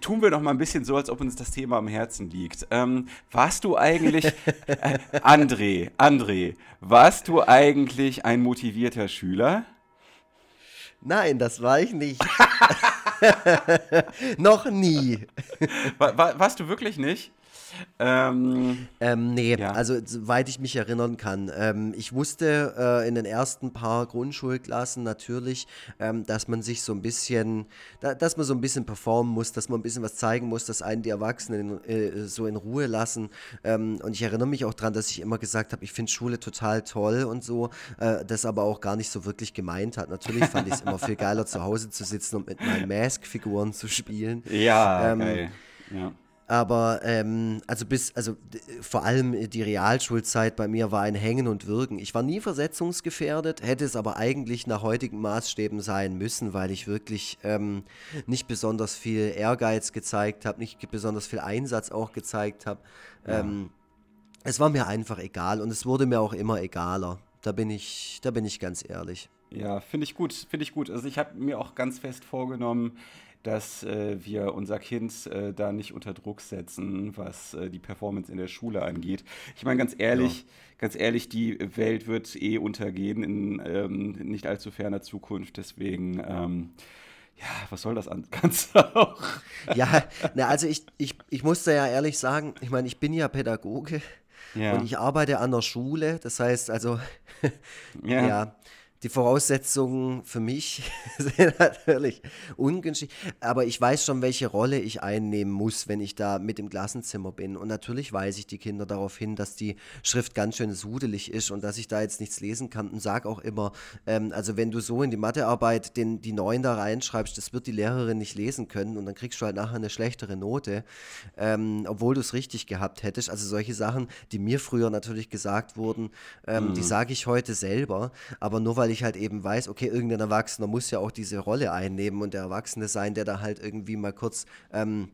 tun wir doch mal ein bisschen so, als ob uns das Thema am Herzen liegt. Ähm, warst du eigentlich, äh, André, André, warst du eigentlich ein motivierter Schüler? Nein, das war ich nicht. Noch nie. War, war, warst du wirklich nicht? Ähm, ähm, nee, ja. also soweit ich mich erinnern kann. Ähm, ich wusste äh, in den ersten paar Grundschulklassen natürlich, ähm, dass man sich so ein bisschen, da, dass man so ein bisschen performen muss, dass man ein bisschen was zeigen muss, dass einen die Erwachsenen äh, so in Ruhe lassen. Ähm, und ich erinnere mich auch daran, dass ich immer gesagt habe, ich finde Schule total toll und so, äh, das aber auch gar nicht so wirklich gemeint hat. Natürlich fand ich es immer viel geiler, zu Hause zu sitzen und mit meinen Mask-Figuren zu spielen. Ja, ähm, geil. Ja. Aber ähm, also bis, also vor allem die Realschulzeit bei mir war ein Hängen und Wirken. Ich war nie versetzungsgefährdet, hätte es aber eigentlich nach heutigen Maßstäben sein müssen, weil ich wirklich ähm, nicht besonders viel Ehrgeiz gezeigt habe, nicht besonders viel Einsatz auch gezeigt habe. Ja. Ähm, es war mir einfach egal und es wurde mir auch immer egaler. Da bin ich, da bin ich ganz ehrlich. Ja, finde ich gut, finde ich gut. Also ich habe mir auch ganz fest vorgenommen, dass äh, wir unser Kind äh, da nicht unter Druck setzen, was äh, die Performance in der Schule angeht. Ich meine, ganz ehrlich, ja. ganz ehrlich, die Welt wird eh untergehen in ähm, nicht allzu ferner Zukunft. Deswegen, ähm, ja, was soll das an Ganze auch? Ja, na, also ich, ich, ich muss da ja ehrlich sagen, ich meine, ich bin ja Pädagoge. Ja. Und ich arbeite an der Schule, das heißt also, ja. ja die Voraussetzungen für mich sind natürlich ungünstig, aber ich weiß schon, welche Rolle ich einnehmen muss, wenn ich da mit im Klassenzimmer bin. Und natürlich weise ich die Kinder darauf hin, dass die Schrift ganz schön sudelig ist und dass ich da jetzt nichts lesen kann und sage auch immer, ähm, also wenn du so in die Mathearbeit den, die Neuen da reinschreibst, das wird die Lehrerin nicht lesen können und dann kriegst du halt nachher eine schlechtere Note, ähm, obwohl du es richtig gehabt hättest. Also solche Sachen, die mir früher natürlich gesagt wurden, ähm, mhm. die sage ich heute selber, aber nur weil ich ich halt eben weiß, okay, irgendein Erwachsener muss ja auch diese Rolle einnehmen und der Erwachsene sein, der da halt irgendwie mal kurz ähm,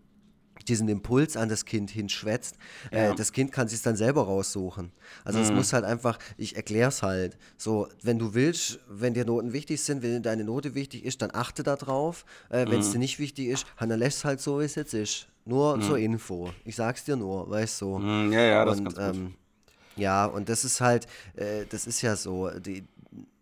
diesen Impuls an das Kind hinschwätzt. Äh, ja. Äh, das Kind kann sich dann selber raussuchen. Also es mhm. muss halt einfach, ich erkläre es halt. So, wenn du willst, wenn dir Noten wichtig sind, wenn deine Note wichtig ist, dann achte da drauf. Äh, wenn es mhm. dir nicht wichtig ist, dann lässt es halt so, wie es jetzt ist. Nur mhm. zur Info. Ich sag's dir nur, weißt du. Mhm, ja, ja, das und, ist ganz gut. Ähm, ja, und das ist halt, äh, das ist ja so, die,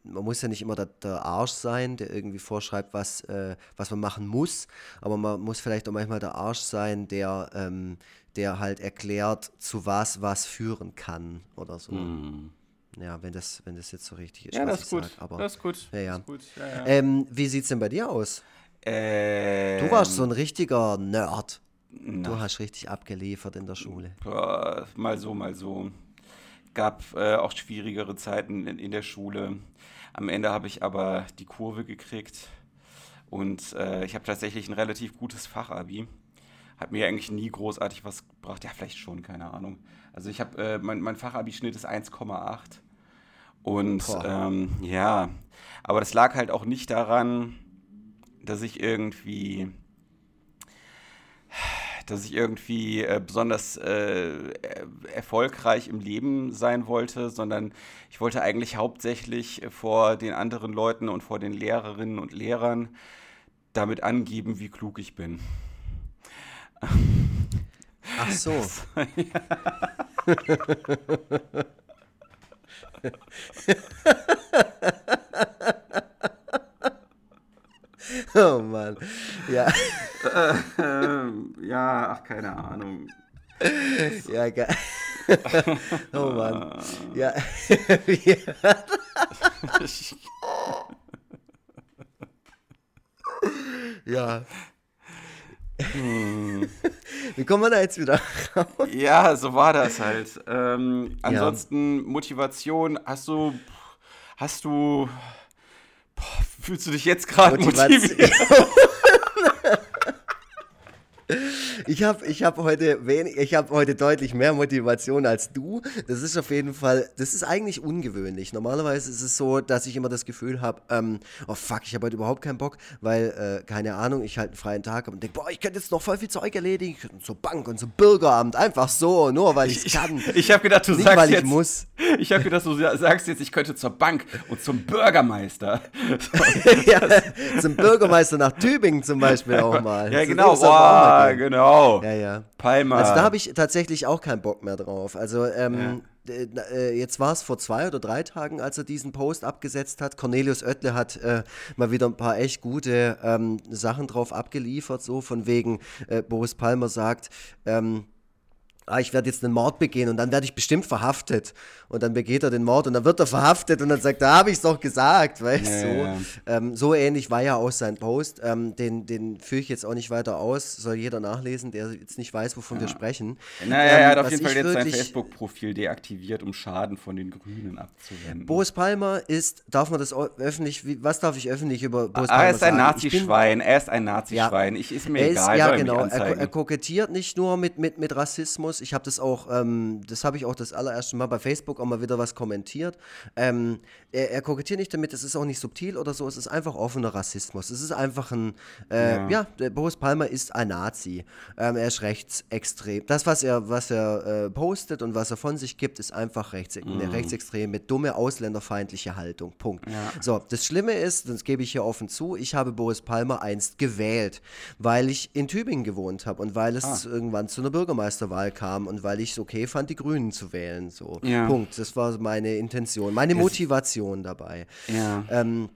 man muss ja nicht immer der, der, Arsch sein, der irgendwie vorschreibt, was, äh, was man machen muss, aber man muss vielleicht auch manchmal der Arsch sein, der, ähm, der halt erklärt, zu was was führen kann oder so. Mm. Ja, wenn das, wenn das jetzt so richtig ist. Ja, das ist gut. Sag. Aber, das ist gut. Ja, ja. Ist gut. Ja, ja. Ähm, wie sieht es denn bei dir aus? Ähm, du warst so ein richtiger Nerd. Na. Du hast richtig abgeliefert in der Schule. Mal so, mal so. Gab äh, auch schwierigere Zeiten in, in der Schule. Am Ende habe ich aber die Kurve gekriegt und äh, ich habe tatsächlich ein relativ gutes Fachabi. Hat mir eigentlich nie großartig was gebracht. Ja, vielleicht schon, keine Ahnung. Also ich habe, äh, mein, mein Fachabi-Schnitt ist 1,8. Und ähm, ja, aber das lag halt auch nicht daran, dass ich irgendwie dass ich irgendwie äh, besonders äh, erfolgreich im Leben sein wollte, sondern ich wollte eigentlich hauptsächlich vor den anderen Leuten und vor den Lehrerinnen und Lehrern damit angeben, wie klug ich bin. Ach so. oh Mann. Ja. ja, ach, keine Ahnung. Ja, geil. oh Mann. Ja. ja. Hm. Wie kommen wir da jetzt wieder raus? Ja, so war das halt. Ähm, ansonsten ja. Motivation, hast du, hast du, boah, fühlst du dich jetzt gerade motiviert? Ich habe ich hab heute wenig, ich habe heute deutlich mehr Motivation als du. Das ist auf jeden Fall, das ist eigentlich ungewöhnlich. Normalerweise ist es so, dass ich immer das Gefühl habe, ähm, oh fuck, ich habe heute überhaupt keinen Bock, weil, äh, keine Ahnung, ich halt einen freien Tag habe und denke, boah, ich könnte jetzt noch voll viel Zeug erledigen, zur Bank und zum Bürgeramt, einfach so, nur weil ich kann. Ich, ich habe gedacht, du Nicht, sagst weil jetzt, ich muss. Ich habe gedacht, du sagst jetzt, ich könnte zur Bank und zum Bürgermeister. ja, zum Bürgermeister nach Tübingen zum Beispiel auch mal. Ja, genau, boah, genau. Ja, ja. Palma. Also da habe ich tatsächlich auch keinen Bock mehr drauf. Also ähm, ja. äh, jetzt war es vor zwei oder drei Tagen, als er diesen Post abgesetzt hat. Cornelius Oettle hat äh, mal wieder ein paar echt gute ähm, Sachen drauf abgeliefert, so von wegen äh, Boris Palmer sagt, ähm, ah, ich werde jetzt einen Mord begehen und dann werde ich bestimmt verhaftet. Und dann begeht er den Mord und dann wird er verhaftet und dann sagt, da habe ich es doch gesagt, weißt du. Ja, so. Ja. Ähm, so ähnlich war ja auch sein Post. Ähm, den, den führe ich jetzt auch nicht weiter aus, soll jeder nachlesen, der jetzt nicht weiß, wovon ja. wir sprechen. Naja, ähm, er hat auf jeden Fall jetzt sein Facebook-Profil deaktiviert, um Schaden von den Grünen abzuwenden. Boris Palmer ist, darf man das öffentlich, wie, was darf ich öffentlich über Boris ah, Palmer sagen? Er ist ein Nazi-Schwein, er ist ein Nazi-Schwein. Ich ist mir er egal, ist, ja, genau. Er, er, kokettiert nicht nur mit, mit, mit Rassismus, ich habe das auch, ähm, das habe ich auch das allererste Mal bei Facebook auch mal wieder was kommentiert. Ähm, er, er, kokettiert nicht damit, es ist auch nicht subtil oder so, es ist einfach offener Rassismus. Es ist einfach ein, äh, ja. ja Boris Palmer ist ein Nazi. Ähm, er ist rechtsextrem. Das, was er, was er äh, postet und was er von sich gibt, ist einfach rechts, mhm. eine rechtsextreme, dumme, ausländerfeindliche Haltung. Punkt. Ja. So, das Schlimme ist, das gebe ich hier offen zu, ich habe Boris Palmer einst gewählt, weil ich in Tübingen gewohnt habe und weil es ah. irgendwann zu einer Bürgermeisterwahl kam kam und weil ich es okay fand, die Grünen zu wählen. So. Ja. Punkt. Das war meine Intention, meine das Motivation dabei. Ja. Ähm,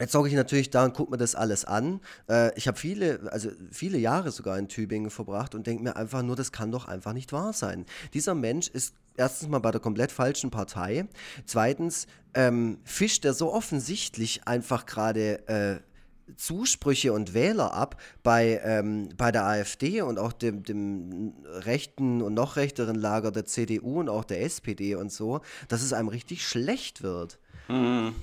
Jetzt sage ich natürlich da und gucke mir das alles an. Äh, ich habe viele, also viele Jahre sogar in Tübingen verbracht und denke mir einfach nur, das kann doch einfach nicht wahr sein. Dieser Mensch ist erstens mal bei der komplett falschen Partei. Zweitens ähm, fischt er so offensichtlich einfach gerade äh, Zusprüche und Wähler ab bei, ähm, bei der AfD und auch dem, dem rechten und noch rechteren Lager der CDU und auch der SPD und so, dass es einem richtig schlecht wird. Mhm.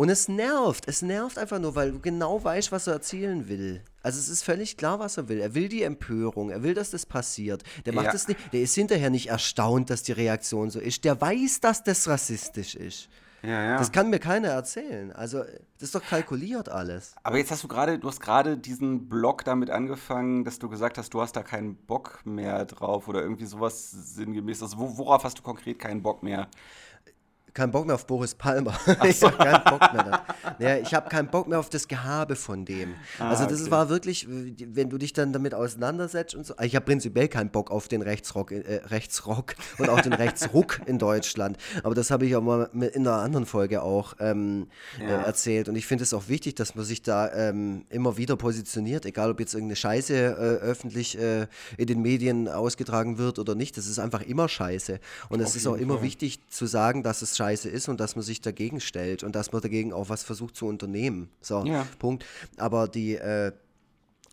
Und es nervt. Es nervt einfach nur, weil du genau weißt, was er erzielen will. Also es ist völlig klar, was er will. Er will die Empörung, er will, dass das passiert. Der macht ja. das nicht, der ist hinterher nicht erstaunt, dass die Reaktion so ist. Der weiß, dass das rassistisch ist. Ja, ja. Das kann mir keiner erzählen. Also, das ist doch kalkuliert alles. Aber jetzt hast du gerade, du hast gerade diesen Blog damit angefangen, dass du gesagt hast, du hast da keinen Bock mehr drauf oder irgendwie sowas sinngemäß. Also, worauf hast du konkret keinen Bock mehr? Keinen Bock mehr auf Boris Palmer. ich habe keinen Bock mehr. Ja, ich habe keinen Bock mehr auf das Gehabe von dem. Ah, also das okay. war wirklich, wenn du dich dann damit auseinandersetzt und so. Ich habe prinzipiell keinen Bock auf den Rechtsrock, äh, Rechtsrock und auch den Rechtsruck in Deutschland. Aber das habe ich auch mal in einer anderen Folge auch ähm, ja. äh, erzählt. Und ich finde es auch wichtig, dass man sich da ähm, immer wieder positioniert, egal ob jetzt irgendeine Scheiße äh, öffentlich äh, in den Medien ausgetragen wird oder nicht. Das ist einfach immer Scheiße. Und es ist auch immer Fall. wichtig zu sagen, dass es scheiße ist und dass man sich dagegen stellt und dass man dagegen auch was versucht zu unternehmen. So, ja. Punkt. Aber die, äh,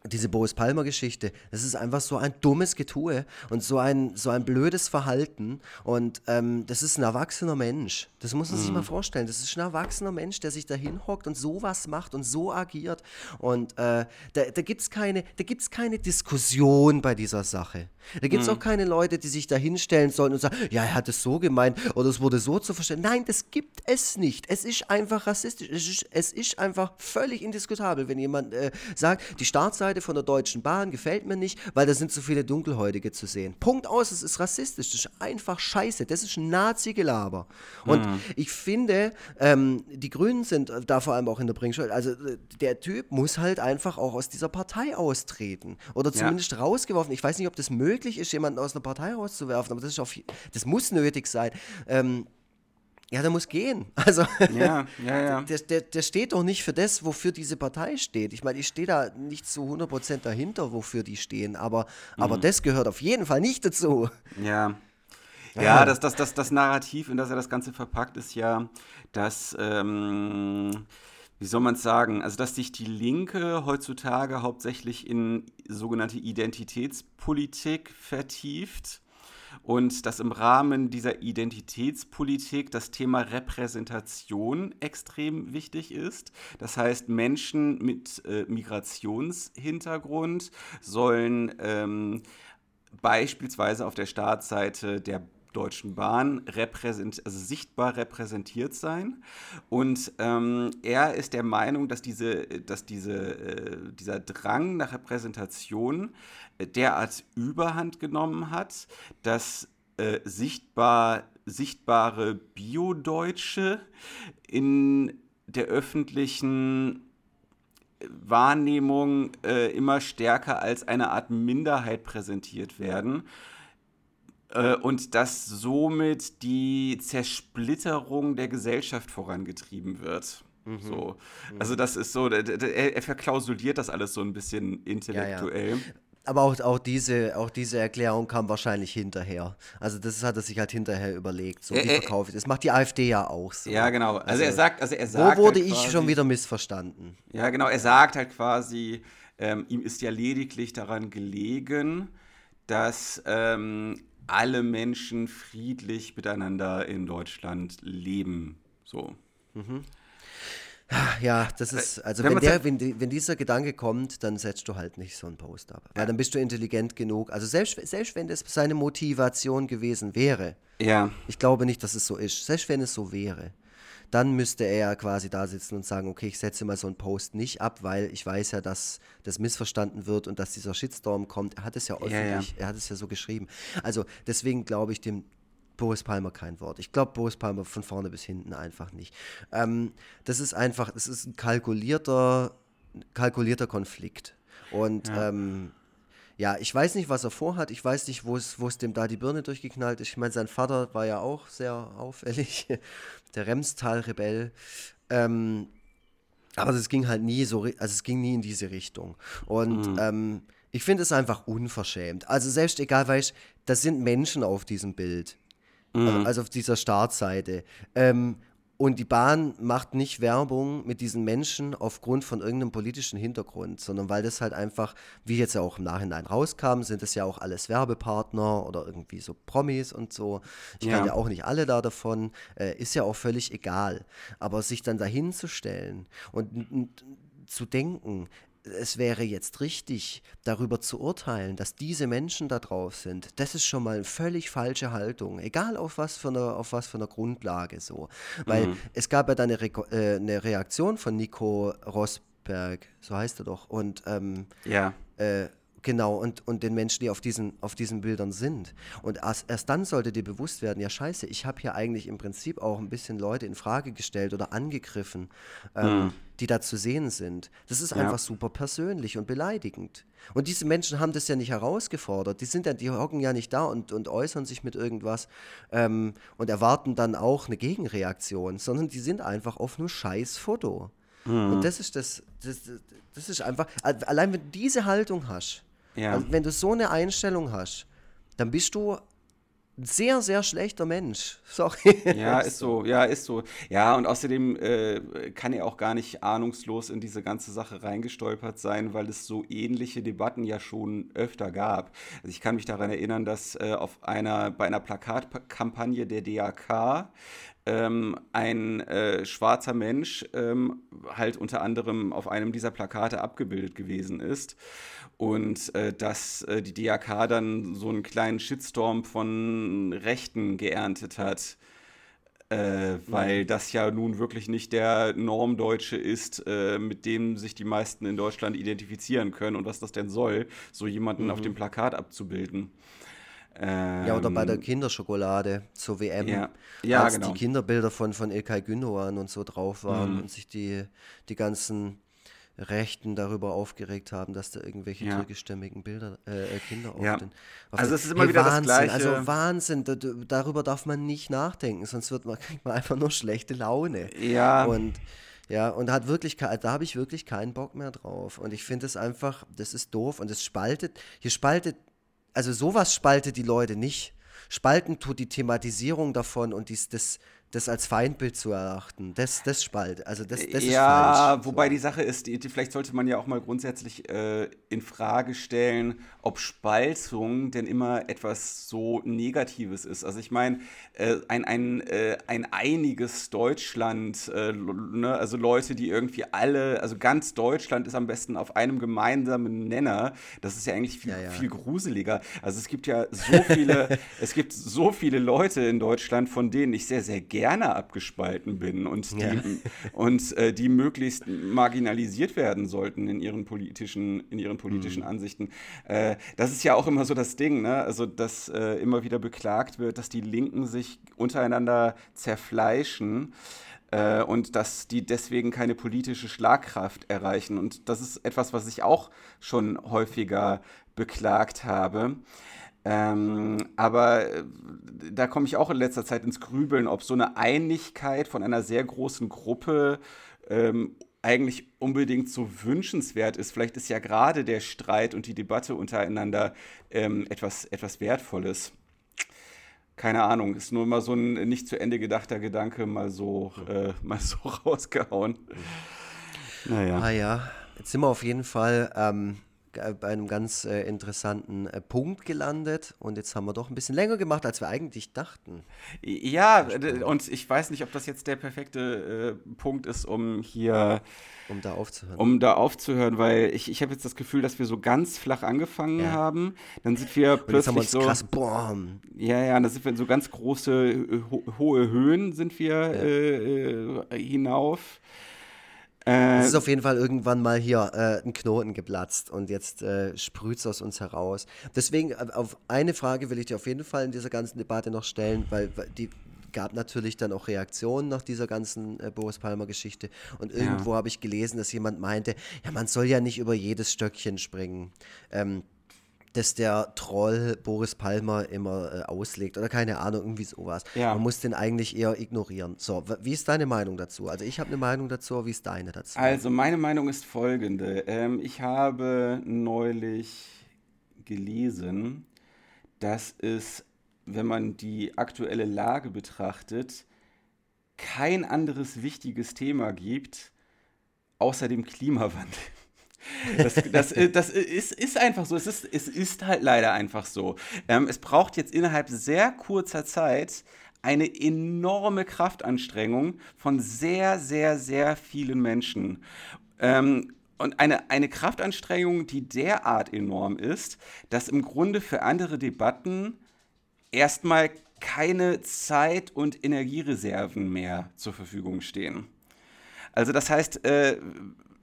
diese Boris Palmer-Geschichte, das ist einfach so ein dummes Getue und so ein, so ein blödes Verhalten. Und ähm, das ist ein erwachsener Mensch. Das muss man mhm. sich mal vorstellen. Das ist ein erwachsener Mensch, der sich da hinhockt und sowas macht und so agiert. Und äh, da, da gibt es keine, keine Diskussion bei dieser Sache. Da gibt es mhm. auch keine Leute, die sich da hinstellen sollen und sagen, ja, er hat es so gemeint oder es wurde so zu verstehen. Nein, das gibt es nicht. Es ist einfach rassistisch. Es ist, es ist einfach völlig indiskutabel, wenn jemand äh, sagt, die Startseite von der Deutschen Bahn gefällt mir nicht, weil da sind so viele Dunkelhäutige zu sehen. Punkt aus, es ist rassistisch. Das ist einfach scheiße. Das ist Nazi-Gelaber. Und mhm. ich finde, ähm, die Grünen sind da vor allem auch in der Bringschuld. Also äh, der Typ muss halt einfach auch aus dieser Partei austreten. Oder zumindest ja. rausgeworfen. Ich weiß nicht, ob das möglich ist möglich ist, jemanden aus einer Partei rauszuwerfen, aber das, ist auf, das muss nötig sein. Ähm, ja, der muss gehen. Also, ja, ja, ja. Der, der, der steht doch nicht für das, wofür diese Partei steht. Ich meine, ich stehe da nicht zu 100% dahinter, wofür die stehen, aber, mhm. aber das gehört auf jeden Fall nicht dazu. Ja. Ja, das, das, das, das Narrativ, in das er das Ganze verpackt, ist ja, dass. Ähm, wie soll man es sagen, also dass sich die Linke heutzutage hauptsächlich in sogenannte Identitätspolitik vertieft und dass im Rahmen dieser Identitätspolitik das Thema Repräsentation extrem wichtig ist. Das heißt, Menschen mit äh, Migrationshintergrund sollen ähm, beispielsweise auf der Startseite der Deutschen Bahn repräsent, also sichtbar repräsentiert sein. Und ähm, er ist der Meinung, dass, diese, dass diese, äh, dieser Drang nach Repräsentation derart überhand genommen hat, dass äh, sichtbar, sichtbare Bio-Deutsche in der öffentlichen Wahrnehmung äh, immer stärker als eine Art Minderheit präsentiert werden Äh, und dass somit die Zersplitterung der Gesellschaft vorangetrieben wird. Mhm. So. Also das ist so, er, er, verklausuliert das alles so ein bisschen intellektuell. Ja, ja. Aber auch, auch, diese, auch diese Erklärung kam wahrscheinlich hinterher. Also das hat er sich halt hinterher überlegt. So, wie verkaufe ich das? macht die AfD ja auch so. Ja, genau. Also, also er sagt, also er sagt. Wo wurde halt quasi, ich schon wieder missverstanden? Ja, genau. Er sagt halt quasi, ähm, ihm ist ja lediglich daran gelegen, dass ähm, alle Menschen friedlich miteinander in Deutschland leben. So. Mhm. Ja, das ist, also wenn, wenn der, wenn, wenn, dieser Gedanke kommt, dann setzt du halt nicht so einen Post ab. Weil ja. dann bist du intelligent genug. Also selbst, selbst wenn das seine Motivation gewesen wäre, ja. ich glaube nicht, dass es so ist, selbst wenn es so wäre, dann müsste er quasi da sitzen und sagen, okay, ich setze mal so einen Post nicht ab, weil ich weiß ja, dass das missverstanden wird und dass dieser Shitstorm kommt. Er hat es ja öffentlich, ja, ja. er hat es ja so geschrieben. Also deswegen glaube ich dem Boris Palmer kein Wort. Ich glaube Boris Palmer von vorne bis hinten einfach nicht. Ähm, das ist einfach, das ist ein kalkulierter, kalkulierter Konflikt. Und ja. Ähm, ja, ich weiß nicht, was er vorhat. Ich weiß nicht, wo es, dem da die Birne durchgeknallt ist. Ich meine, sein Vater war ja auch sehr auffällig, der Remstal-Rebell. Ähm, aber es ging halt nie so, also es ging nie in diese Richtung. Und mhm. ähm, ich finde es einfach unverschämt. Also selbst egal, weißt das sind Menschen auf diesem Bild. Mhm. Also auf dieser Startseite. Ähm, und die Bahn macht nicht Werbung mit diesen Menschen aufgrund von irgendeinem politischen Hintergrund, sondern weil das halt einfach, wie jetzt ja auch im Nachhinein rauskam, sind das ja auch alles Werbepartner oder irgendwie so Promis und so. Ich ja. kann ja auch nicht alle da davon, äh, ist ja auch völlig egal. Aber sich dann dahin zu stellen und, und zu denken, es wäre jetzt richtig, darüber zu urteilen, dass diese Menschen da drauf sind, das ist schon mal eine völlig falsche Haltung, egal auf was für eine, auf was für eine Grundlage so. Weil mhm. es gab ja dann eine, Re äh, eine, Reaktion von Nico Rosberg, so heißt er doch, und ähm, ja. Äh, Genau, und, und den Menschen, die auf diesen, auf diesen Bildern sind. Und erst, erst dann sollte dir bewusst werden, ja scheiße, ich habe hier eigentlich im Prinzip auch ein bisschen Leute in Frage gestellt oder angegriffen, ähm, mhm. die da zu sehen sind. Das ist ja. einfach super persönlich und beleidigend. Und diese Menschen haben das ja nicht herausgefordert. Die sind ja, die hocken ja nicht da und, und äußern sich mit irgendwas ähm, und erwarten dann auch eine Gegenreaktion, sondern die sind einfach auf einem scheiß Foto. Mhm. Und das ist das, das, das ist einfach, allein wenn du diese Haltung hast, ja. Also wenn du so eine Einstellung hast, dann bist du ein sehr, sehr schlechter Mensch. Sorry. Ja, ist so. Ja, ist so. Ja, und außerdem äh, kann er auch gar nicht ahnungslos in diese ganze Sache reingestolpert sein, weil es so ähnliche Debatten ja schon öfter gab. Also ich kann mich daran erinnern, dass äh, auf einer, bei einer Plakatkampagne der DAK ähm, ein äh, schwarzer Mensch ähm, halt unter anderem auf einem dieser Plakate abgebildet gewesen ist und äh, dass äh, die DAK dann so einen kleinen Shitstorm von Rechten geerntet hat. Äh, weil mhm. das ja nun wirklich nicht der Normdeutsche ist, äh, mit dem sich die meisten in Deutschland identifizieren können und was das denn soll, so jemanden mhm. auf dem Plakat abzubilden. Ähm, ja, oder bei der ähm, Kinderschokolade zur WM, ja, ja, als genau. die Kinderbilder von, von Ilkay Gündogan und so drauf waren mhm. und sich die, die ganzen Rechten darüber aufgeregt haben, dass da irgendwelche ja. türkischstämmigen Bilder, äh, äh Kinder auf ja. den. Auf also es ist immer hey, wieder Wahnsinn, das Gleiche. Also Wahnsinn, da, darüber darf man nicht nachdenken, sonst wird man, kriegt man einfach nur schlechte Laune. Ja. Und ja, und hat wirklich, da habe ich wirklich keinen Bock mehr drauf. Und ich finde es einfach, das ist doof und es spaltet, hier spaltet, also sowas spaltet die Leute nicht. Spalten tut die Thematisierung davon und dies, das, das als Feindbild zu erachten. Das, das spalt. Also das, das ja, wobei die Sache ist, die, die, vielleicht sollte man ja auch mal grundsätzlich äh, in Frage stellen, ob Spaltung denn immer etwas so Negatives ist. Also ich meine, äh, ein, ein, äh, ein einiges Deutschland, äh, ne, also Leute, die irgendwie alle, also ganz Deutschland ist am besten auf einem gemeinsamen Nenner. Das ist ja eigentlich viel, ja, ja. viel gruseliger. Also es gibt ja so viele, es gibt so viele Leute in Deutschland, von denen ich sehr, sehr gerne abgespalten bin und die, ja. und, äh, die möglichst marginalisiert werden sollten in ihren politischen, in ihren politischen mhm. Ansichten. Äh, das ist ja auch immer so das Ding, ne? Also, dass äh, immer wieder beklagt wird, dass die Linken sich untereinander zerfleischen äh, und dass die deswegen keine politische Schlagkraft erreichen. Und das ist etwas, was ich auch schon häufiger beklagt habe. Ähm, aber äh, da komme ich auch in letzter Zeit ins Grübeln, ob so eine Einigkeit von einer sehr großen Gruppe ähm, eigentlich unbedingt so wünschenswert ist. Vielleicht ist ja gerade der Streit und die Debatte untereinander ähm, etwas, etwas Wertvolles. Keine Ahnung, ist nur mal so ein nicht zu Ende gedachter Gedanke, mal so, äh, mal so rausgehauen. Naja. Ah ja, jetzt sind wir auf jeden Fall ähm, bei einem ganz äh, interessanten äh, Punkt gelandet und jetzt haben wir doch ein bisschen länger gemacht, als wir eigentlich dachten. Ja, und ich weiß nicht, ob das jetzt der perfekte äh, Punkt ist, um hier um da aufzuhören. Um da aufzuhören, weil ich, ich habe jetzt das Gefühl, dass wir so ganz flach angefangen ja. haben. Dann sind wir plötzlich wir so. Krass, boah. Ja, ja, da sind wir in so ganz große, ho hohe Höhen sind wir ja. Äh, äh, hinauf. Äh, es ist auf jeden Fall irgendwann mal hier äh, ein Knoten geplatzt und jetzt äh, sprüht es aus uns heraus. Deswegen, äh, auf eine Frage will ich dir auf jeden Fall in dieser ganzen Debatte noch stellen, weil, weil die gab natürlich dann auch Reaktionen nach dieser ganzen äh, Boris Palmer-Geschichte. Und irgendwo ja. habe ich gelesen, dass jemand meinte, ja, man soll ja nicht über jedes Stöckchen springen. Ähm, dass der Troll Boris Palmer immer äh, auslegt oder keine Ahnung, irgendwie sowas. Ja. Man muss den eigentlich eher ignorieren. So, wie ist deine Meinung dazu? Also ich habe eine Meinung dazu, wie ist deine dazu? Also meine Meinung ist folgende. Ähm, ich habe neulich gelesen, dass es, wenn man die aktuelle Lage betrachtet, kein anderes wichtiges Thema gibt, außer dem Klimawandel. Das, das, äh, das ist, ist einfach so. Es ist, es ist halt leider einfach so. Ähm, es braucht jetzt innerhalb sehr kurzer Zeit eine enorme Kraftanstrengung von sehr, sehr, sehr vielen Menschen. Ähm, und eine, eine Kraftanstrengung, die derart enorm ist, dass im Grunde für andere Debatten erstmal keine Zeit und Energiereserven mehr zur Verfügung stehen. Also das heißt, äh,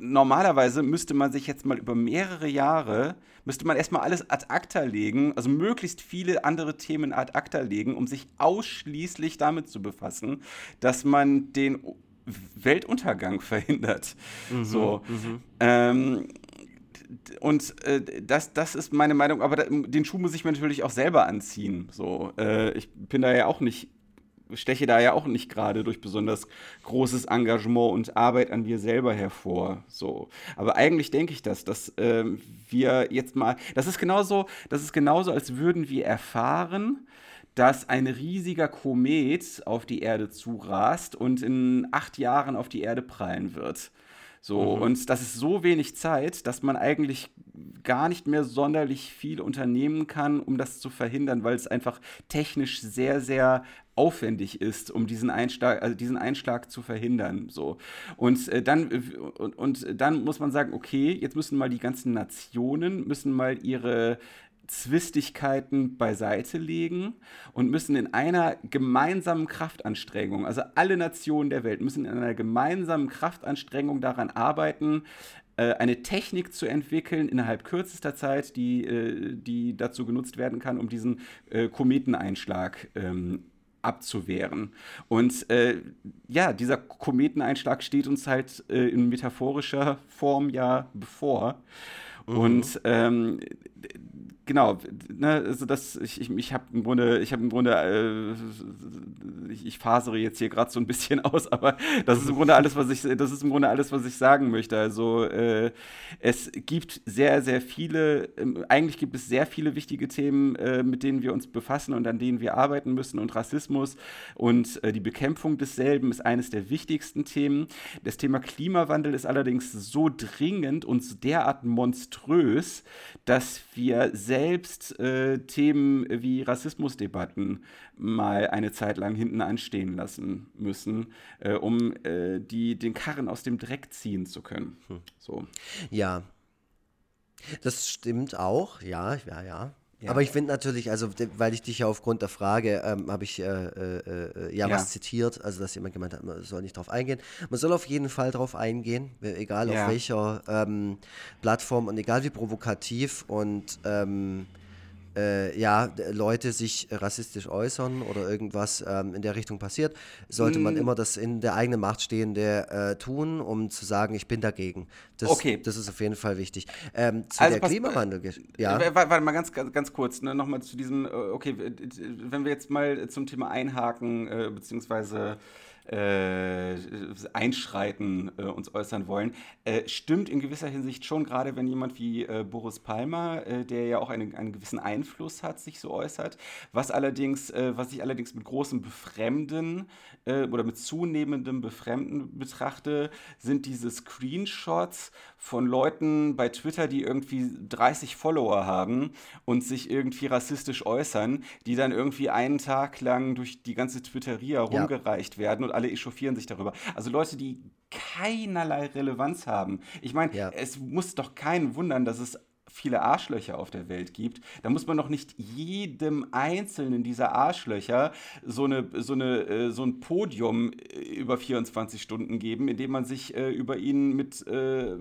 normalerweise müsste man sich jetzt mal über mehrere Jahre, müsste man erstmal alles ad acta legen, also möglichst viele andere Themen ad acta legen, um sich ausschließlich damit zu befassen, dass man den Weltuntergang verhindert. Mhm, so. Mhm. Ähm, und äh, das, das ist meine Meinung, aber da, den Schuh muss ich mir natürlich auch selber anziehen. So, äh, ich bin da ja auch nicht steche da ja auch nicht gerade durch besonders großes Engagement und Arbeit an mir selber hervor. So. Aber eigentlich denke ich das, dass äh, wir jetzt mal, das ist genauso, das ist genauso, als würden wir erfahren, dass ein riesiger Komet auf die Erde zurast und in acht Jahren auf die Erde prallen wird. So, mhm. und das ist so wenig Zeit, dass man eigentlich gar nicht mehr sonderlich viel unternehmen kann, um das zu verhindern, weil es einfach technisch sehr, sehr aufwendig ist, um diesen Einschlag, also diesen Einschlag zu verhindern. So. Und, äh, dann, und, und dann muss man sagen, okay, jetzt müssen mal die ganzen Nationen, müssen mal ihre Zwistigkeiten beiseite legen und müssen in einer gemeinsamen Kraftanstrengung, also alle Nationen der Welt müssen in einer gemeinsamen Kraftanstrengung daran arbeiten, äh, eine Technik zu entwickeln innerhalb kürzester Zeit, die, äh, die dazu genutzt werden kann, um diesen äh, Kometeneinschlag ähm, abzuwehren. Und äh, ja, dieser Kometeneinschlag steht uns halt äh, in metaphorischer Form ja bevor. Mhm. Und ähm, genau, ne, also das, ich, ich, ich habe im Grunde, ich habe im Grunde, äh, ich, ich fasere jetzt hier gerade so ein bisschen aus, aber das ist im Grunde alles, was ich, das ist im Grunde alles, was ich sagen möchte. Also äh, es gibt sehr, sehr viele, äh, eigentlich gibt es sehr viele wichtige Themen, äh, mit denen wir uns befassen und an denen wir arbeiten müssen. Und Rassismus und äh, die Bekämpfung desselben ist eines der wichtigsten Themen. Das Thema Klimawandel ist allerdings so dringend und derart monströs, dass wir sehr selbst äh, Themen wie Rassismusdebatten mal eine Zeit lang hinten anstehen lassen müssen, äh, um äh, die, den Karren aus dem Dreck ziehen zu können. Hm. So. Ja. Das stimmt auch, ja, ja, ja. Ja. Aber ich finde natürlich, also weil ich dich ja aufgrund der Frage ähm, habe ich äh, äh, äh, ja, ja, was zitiert, also dass jemand gemeint hat, man soll nicht drauf eingehen. Man soll auf jeden Fall drauf eingehen, egal ja. auf welcher ähm, Plattform und egal wie provokativ und ähm, äh, ja, Leute sich rassistisch äußern oder irgendwas ähm, in der Richtung passiert, sollte man mm. immer das in der eigenen Macht Stehende äh, tun, um zu sagen, ich bin dagegen. Das, okay. das ist auf jeden Fall wichtig. Ähm, zu also der Klimawandel, ja. Äh, warte mal ganz, ganz, ganz kurz, ne, nochmal zu diesem, äh, okay, wenn wir jetzt mal zum Thema einhaken, äh, beziehungsweise äh, Einschreiten äh, uns äußern wollen. Äh, stimmt in gewisser Hinsicht schon, gerade wenn jemand wie äh, Boris Palmer, äh, der ja auch einen, einen gewissen Einfluss hat, sich so äußert. Was allerdings, äh, was ich allerdings mit großem Befremden oder mit zunehmendem Befremden betrachte, sind diese Screenshots von Leuten bei Twitter, die irgendwie 30 Follower haben und sich irgendwie rassistisch äußern, die dann irgendwie einen Tag lang durch die ganze Twitteria rumgereicht ja. werden und alle echauffieren sich darüber. Also Leute, die keinerlei Relevanz haben. Ich meine, ja. es muss doch keinen wundern, dass es viele Arschlöcher auf der Welt gibt, da muss man doch nicht jedem einzelnen dieser Arschlöcher so, eine, so, eine, äh, so ein Podium äh, über 24 Stunden geben, indem man sich äh, über ihn mit äh,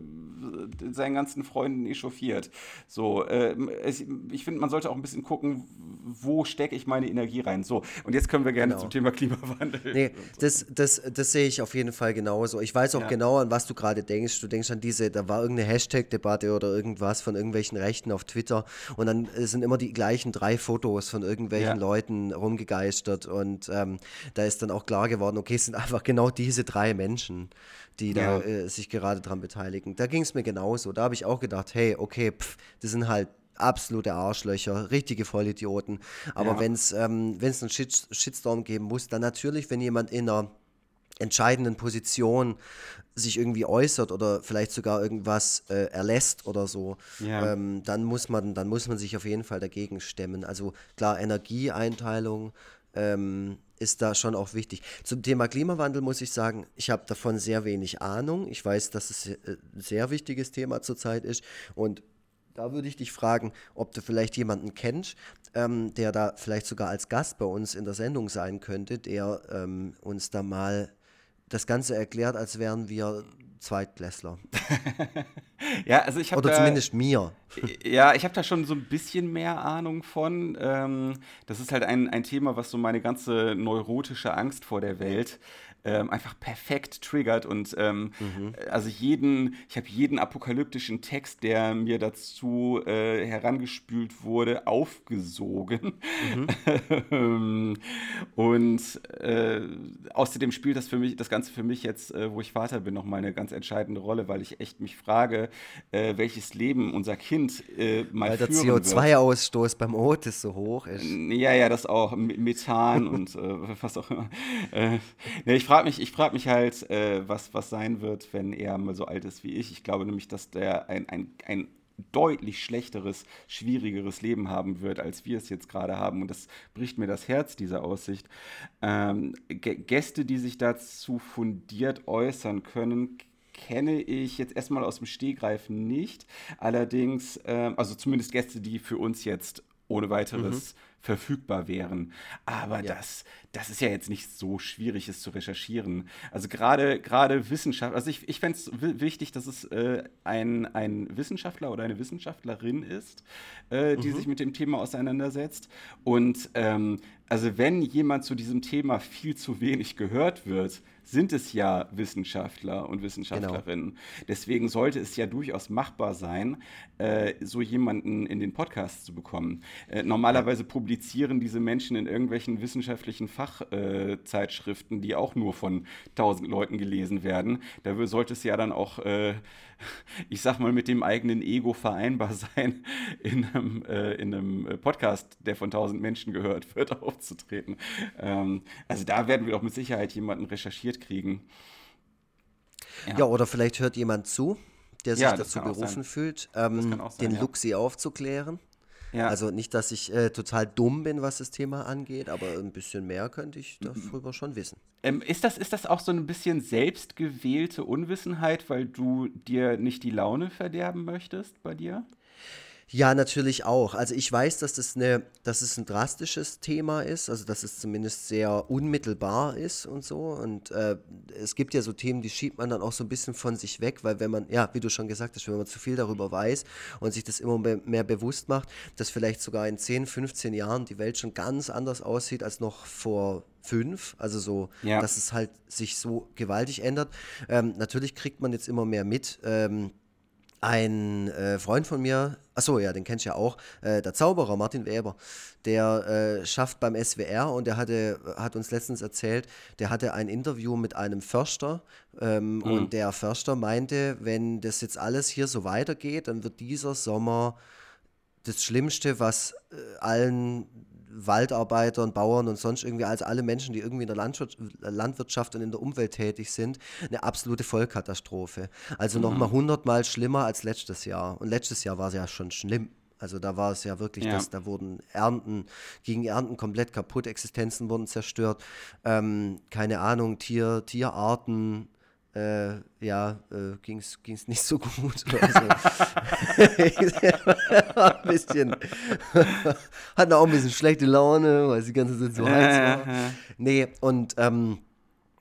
seinen ganzen Freunden echauffiert. So, äh, es, ich finde, man sollte auch ein bisschen gucken, wo stecke ich meine Energie rein. So, und jetzt können wir gerne genau. zum Thema Klimawandel. Nee, das, das, das sehe ich auf jeden Fall genauso. Ich weiß auch ja. genau, an was du gerade denkst. Du denkst an diese, da war irgendeine Hashtag-Debatte oder irgendwas von irgendwelchen irgendwelchen Rechten auf Twitter und dann sind immer die gleichen drei Fotos von irgendwelchen ja. Leuten rumgegeistert und ähm, da ist dann auch klar geworden, okay, es sind einfach genau diese drei Menschen, die ja. da äh, sich gerade dran beteiligen. Da ging es mir genauso. Da habe ich auch gedacht, hey, okay, pff, das sind halt absolute Arschlöcher, richtige Vollidioten. Aber ja. wenn es ähm, einen Shit Shitstorm geben muss, dann natürlich, wenn jemand in einer entscheidenden Position sich irgendwie äußert oder vielleicht sogar irgendwas äh, erlässt oder so, ja. ähm, dann muss man, dann muss man sich auf jeden Fall dagegen stemmen. Also klar, Energieeinteilung ähm, ist da schon auch wichtig. Zum Thema Klimawandel muss ich sagen, ich habe davon sehr wenig Ahnung. Ich weiß, dass es äh, ein sehr wichtiges Thema zurzeit ist und da würde ich dich fragen, ob du vielleicht jemanden kennst, ähm, der da vielleicht sogar als Gast bei uns in der Sendung sein könnte, der ähm, uns da mal das Ganze erklärt, als wären wir Zweitklässler. ja, also ich habe Oder da, zumindest mir. Ja, ich habe da schon so ein bisschen mehr Ahnung von. Ähm, das ist halt ein, ein Thema, was so meine ganze neurotische Angst vor der Welt ähm, einfach perfekt triggert und ähm, mhm. also jeden, ich habe jeden apokalyptischen Text, der mir dazu äh, herangespült wurde, aufgesogen. Mhm. und äh, außerdem spielt das für mich, das Ganze für mich jetzt, äh, wo ich Vater bin, nochmal eine ganz entscheidende Rolle, weil ich echt mich frage, äh, welches Leben unser Kind äh, mal weil der CO2-Ausstoß beim Otis so hoch ist. Ja, ja, das auch. Methan und äh, was auch immer. nee, ich frage mich, frag mich halt, äh, was, was sein wird, wenn er mal so alt ist wie ich. Ich glaube nämlich, dass der ein, ein, ein deutlich schlechteres, schwierigeres Leben haben wird, als wir es jetzt gerade haben. Und das bricht mir das Herz, diese Aussicht. Ähm, Gäste, die sich dazu fundiert äußern können, kenne ich jetzt erstmal aus dem Stehgreifen nicht. Allerdings, äh, also zumindest Gäste, die für uns jetzt ohne weiteres mhm verfügbar wären. Aber ja. das, das ist ja jetzt nicht so schwierig, es zu recherchieren. Also gerade gerade Wissenschaft, also ich, ich fände es wichtig, dass es äh, ein, ein Wissenschaftler oder eine Wissenschaftlerin ist, äh, die mhm. sich mit dem Thema auseinandersetzt. Und ähm, also wenn jemand zu diesem Thema viel zu wenig gehört wird, sind es ja Wissenschaftler und Wissenschaftlerinnen. Genau. Deswegen sollte es ja durchaus machbar sein, äh, so jemanden in den Podcast zu bekommen. Äh, normalerweise publizieren diese Menschen in irgendwelchen wissenschaftlichen Fachzeitschriften, äh, die auch nur von tausend Leuten gelesen werden. Da sollte es ja dann auch, äh, ich sag mal, mit dem eigenen Ego vereinbar sein, in einem, äh, in einem Podcast, der von tausend Menschen gehört wird, aufzutreten. Ähm, also da werden wir doch mit Sicherheit jemanden recherchiert kriegen. Ja. ja, oder vielleicht hört jemand zu, der sich ja, dazu berufen fühlt, ähm, sein, den ja. Luxi aufzuklären. Ja. Also nicht, dass ich äh, total dumm bin, was das Thema angeht, aber ein bisschen mehr könnte ich darüber schon wissen. Ähm, ist, das, ist das auch so ein bisschen selbstgewählte Unwissenheit, weil du dir nicht die Laune verderben möchtest bei dir? Ja, natürlich auch. Also ich weiß, dass das eine, dass es ein drastisches Thema ist, also dass es zumindest sehr unmittelbar ist und so. Und äh, es gibt ja so Themen, die schiebt man dann auch so ein bisschen von sich weg, weil wenn man, ja, wie du schon gesagt hast, wenn man zu viel darüber weiß und sich das immer mehr bewusst macht, dass vielleicht sogar in 10, 15 Jahren die Welt schon ganz anders aussieht als noch vor fünf, also so, ja. dass es halt sich so gewaltig ändert. Ähm, natürlich kriegt man jetzt immer mehr mit. Ähm, ein äh, Freund von mir, achso, ja, den kennst du ja auch, äh, der Zauberer Martin Weber, der äh, schafft beim SWR und der hatte, hat uns letztens erzählt, der hatte ein Interview mit einem Förster ähm, mhm. und der Förster meinte, wenn das jetzt alles hier so weitergeht, dann wird dieser Sommer das Schlimmste, was äh, allen Waldarbeitern, Bauern und sonst irgendwie, also alle Menschen, die irgendwie in der Landwirtschaft und in der Umwelt tätig sind, eine absolute Vollkatastrophe. Also mhm. nochmal hundertmal schlimmer als letztes Jahr. Und letztes Jahr war es ja schon schlimm. Also da war es ja wirklich, ja. dass da wurden Ernten, gegen Ernten komplett kaputt, Existenzen wurden zerstört, ähm, keine Ahnung, Tier, Tierarten, äh, ja, äh, ging es nicht so gut. Also, ein bisschen, hatten auch ein bisschen schlechte Laune, weil es die ganze Zeit so heiß war. Nee, und ähm,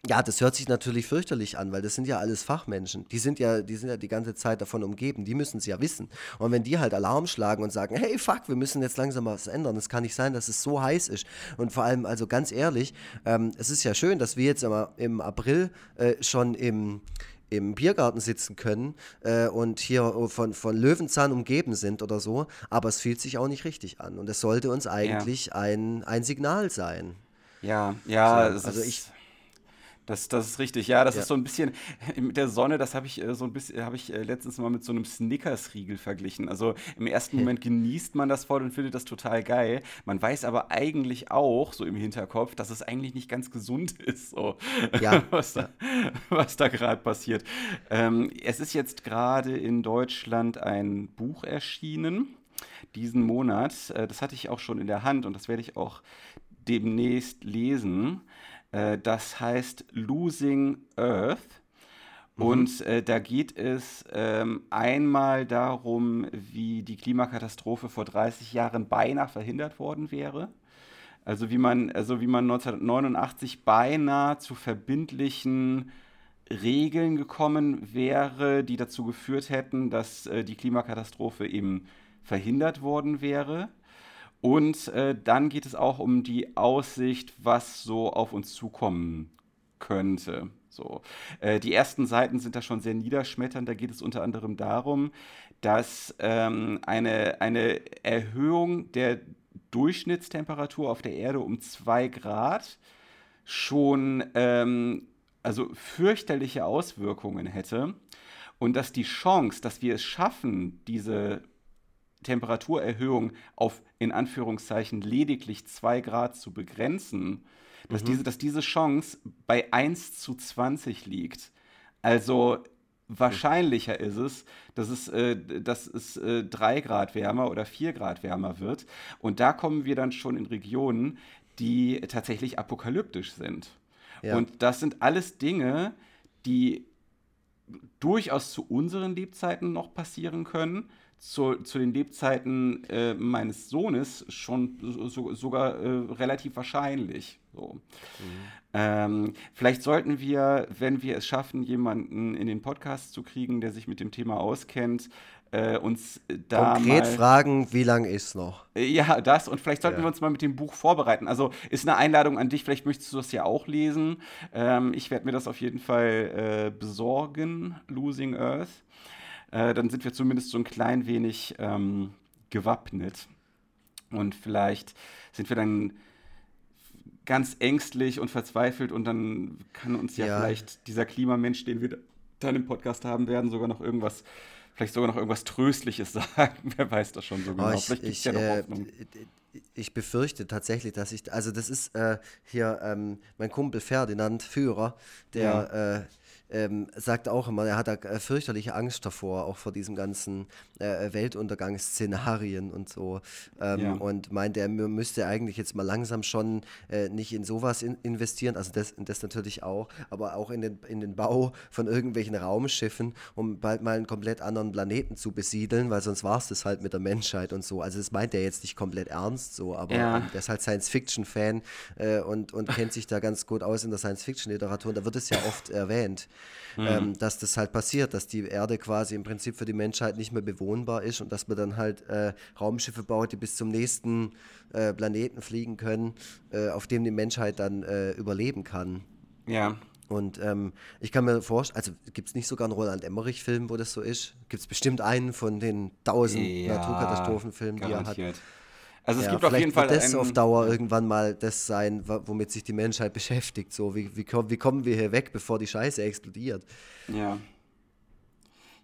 ja, das hört sich natürlich fürchterlich an, weil das sind ja alles Fachmenschen. Die sind ja, die sind ja die ganze Zeit davon umgeben. Die müssen es ja wissen. Und wenn die halt Alarm schlagen und sagen, hey, fuck, wir müssen jetzt langsam was ändern. Es kann nicht sein, dass es so heiß ist. Und vor allem, also ganz ehrlich, ähm, es ist ja schön, dass wir jetzt immer im April äh, schon im im Biergarten sitzen können äh, und hier von, von Löwenzahn umgeben sind oder so, aber es fühlt sich auch nicht richtig an. Und es sollte uns eigentlich ja. ein, ein Signal sein. Ja, ja, so, also ich das, das ist richtig, ja. Das ja. ist so ein bisschen mit der Sonne, das habe ich äh, so ein bisschen, habe ich äh, letztens mal mit so einem Snickers-Riegel verglichen. Also im ersten. Moment genießt man das voll und findet das total geil. Man weiß aber eigentlich auch, so im Hinterkopf, dass es eigentlich nicht ganz gesund ist, so ja. was da, da gerade passiert. Ähm, es ist jetzt gerade in Deutschland ein Buch erschienen, diesen Monat. Äh, das hatte ich auch schon in der Hand und das werde ich auch demnächst lesen. Äh, das heißt Losing Earth. Mhm. Und äh, da geht es ähm, einmal darum, wie die Klimakatastrophe vor 30 Jahren beinahe verhindert worden wäre. Also wie man, also wie man 1989 beinahe zu verbindlichen Regeln gekommen wäre, die dazu geführt hätten, dass äh, die Klimakatastrophe eben verhindert worden wäre. Und äh, dann geht es auch um die Aussicht, was so auf uns zukommen könnte. So. Äh, die ersten Seiten sind da schon sehr niederschmetternd. Da geht es unter anderem darum, dass ähm, eine, eine Erhöhung der Durchschnittstemperatur auf der Erde um zwei Grad schon ähm, also fürchterliche Auswirkungen hätte und dass die Chance, dass wir es schaffen, diese Temperaturerhöhung auf in Anführungszeichen lediglich 2 Grad zu begrenzen, dass, mhm. diese, dass diese Chance bei 1 zu 20 liegt. Also wahrscheinlicher ist es, dass es, äh, dass es äh, 3 Grad wärmer oder 4 Grad wärmer wird. Und da kommen wir dann schon in Regionen, die tatsächlich apokalyptisch sind. Ja. Und das sind alles Dinge, die durchaus zu unseren Lebzeiten noch passieren können, zu, zu den Lebzeiten äh, meines Sohnes schon so, sogar äh, relativ wahrscheinlich. So. Mhm. Ähm, vielleicht sollten wir, wenn wir es schaffen, jemanden in den Podcast zu kriegen, der sich mit dem Thema auskennt, äh, uns da konkret mal, fragen, wie lange ist noch? Äh, ja, das und vielleicht sollten ja. wir uns mal mit dem Buch vorbereiten. Also ist eine Einladung an dich. Vielleicht möchtest du das ja auch lesen. Ähm, ich werde mir das auf jeden Fall äh, besorgen. Losing Earth äh, dann sind wir zumindest so ein klein wenig ähm, gewappnet. Und vielleicht sind wir dann ganz ängstlich und verzweifelt und dann kann uns ja, ja. vielleicht dieser Klimamensch, den wir dann im Podcast haben werden, sogar noch irgendwas vielleicht sogar noch irgendwas Tröstliches sagen. Wer weiß das schon so genau. Oh, ich, vielleicht es ja noch äh, Hoffnung. Ich befürchte tatsächlich, dass ich, also das ist äh, hier ähm, mein Kumpel Ferdinand Führer, der ja. äh, ähm, sagt auch immer, er hat da äh, fürchterliche Angst davor, auch vor diesen ganzen äh, Weltuntergangsszenarien und so. Ähm, ja. Und meint, er müsste eigentlich jetzt mal langsam schon äh, nicht in sowas in investieren, also das, das natürlich auch, aber auch in den, in den Bau von irgendwelchen Raumschiffen, um bald mal einen komplett anderen Planeten zu besiedeln, weil sonst war es das halt mit der Menschheit und so. Also das meint er jetzt nicht komplett ernst so, aber ja. ähm, der ist halt Science-Fiction-Fan äh, und, und kennt sich da ganz gut aus in der Science-Fiction-Literatur und da wird es ja oft erwähnt mhm. ähm, dass das halt passiert, dass die Erde quasi im Prinzip für die Menschheit nicht mehr bewohnbar ist und dass man dann halt äh, Raumschiffe baut, die bis zum nächsten äh, Planeten fliegen können, äh, auf dem die Menschheit dann äh, überleben kann. Ja. Und ähm, ich kann mir vorstellen, also gibt es nicht sogar einen Roland Emmerich-Film, wo das so ist? Gibt es bestimmt einen von den tausend ja, Naturkatastrophenfilmen, die er hat. Also es ja, gibt auf jeden Fall. Wird das auf Dauer irgendwann mal das sein, womit sich die Menschheit beschäftigt. So, wie, wie, wie kommen wir hier weg, bevor die Scheiße explodiert? Ja.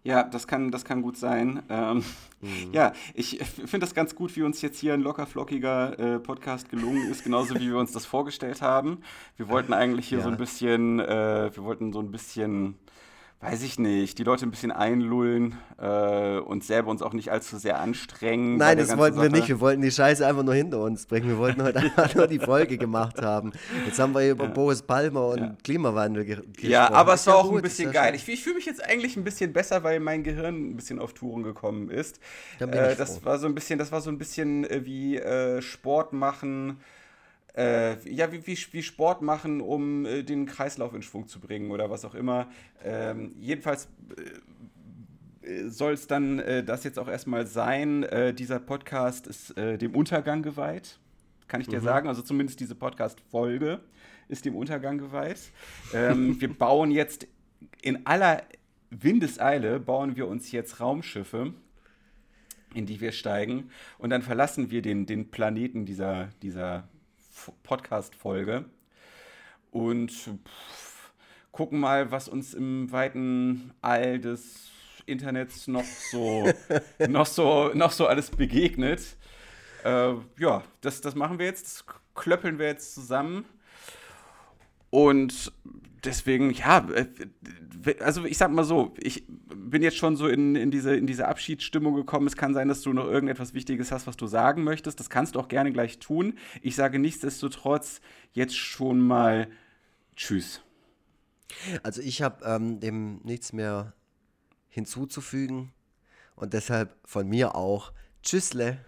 Ja, das kann, das kann gut sein. Ähm, mhm. Ja, ich finde das ganz gut, wie uns jetzt hier ein lockerflockiger äh, Podcast gelungen ist, genauso wie wir uns das vorgestellt haben. Wir wollten eigentlich hier ja. so ein bisschen, äh, wir wollten so ein bisschen weiß ich nicht, die Leute ein bisschen einlullen äh, und selber uns auch nicht allzu sehr anstrengen. Nein, das wollten Sache. wir nicht. Wir wollten die Scheiße einfach nur hinter uns bringen. Wir wollten heute einfach nur die Folge gemacht haben. Jetzt haben wir hier über ja. Boris Palmer und ja. Klimawandel gesprochen. Ja, aber es war auch gut, ein bisschen geil. Ich, ich fühle mich jetzt eigentlich ein bisschen besser, weil mein Gehirn ein bisschen auf Touren gekommen ist. Äh, das war so ein bisschen, das war so ein bisschen äh, wie äh, Sport machen äh, ja, wie, wie, wie, Sport machen, um äh, den Kreislauf in Schwung zu bringen oder was auch immer. Ähm, jedenfalls äh, soll es dann äh, das jetzt auch erstmal sein. Äh, dieser Podcast ist äh, dem Untergang geweiht, kann ich dir mhm. sagen. Also zumindest diese Podcast-Folge ist dem Untergang geweiht. Ähm, wir bauen jetzt in aller Windeseile, bauen wir uns jetzt Raumschiffe in die wir steigen. Und dann verlassen wir den, den Planeten dieser, dieser Podcast-Folge und pff, gucken mal, was uns im weiten All des Internets noch so, noch so, noch so alles begegnet. Äh, ja, das, das machen wir jetzt, das klöppeln wir jetzt zusammen. Und deswegen, ja, äh, also ich sag mal so, ich bin jetzt schon so in, in, diese, in diese Abschiedsstimmung gekommen. Es kann sein, dass du noch irgendetwas Wichtiges hast, was du sagen möchtest. Das kannst du auch gerne gleich tun. Ich sage nichtsdestotrotz jetzt schon mal Tschüss. Also ich habe ähm, dem nichts mehr hinzuzufügen und deshalb von mir auch Tschüssle.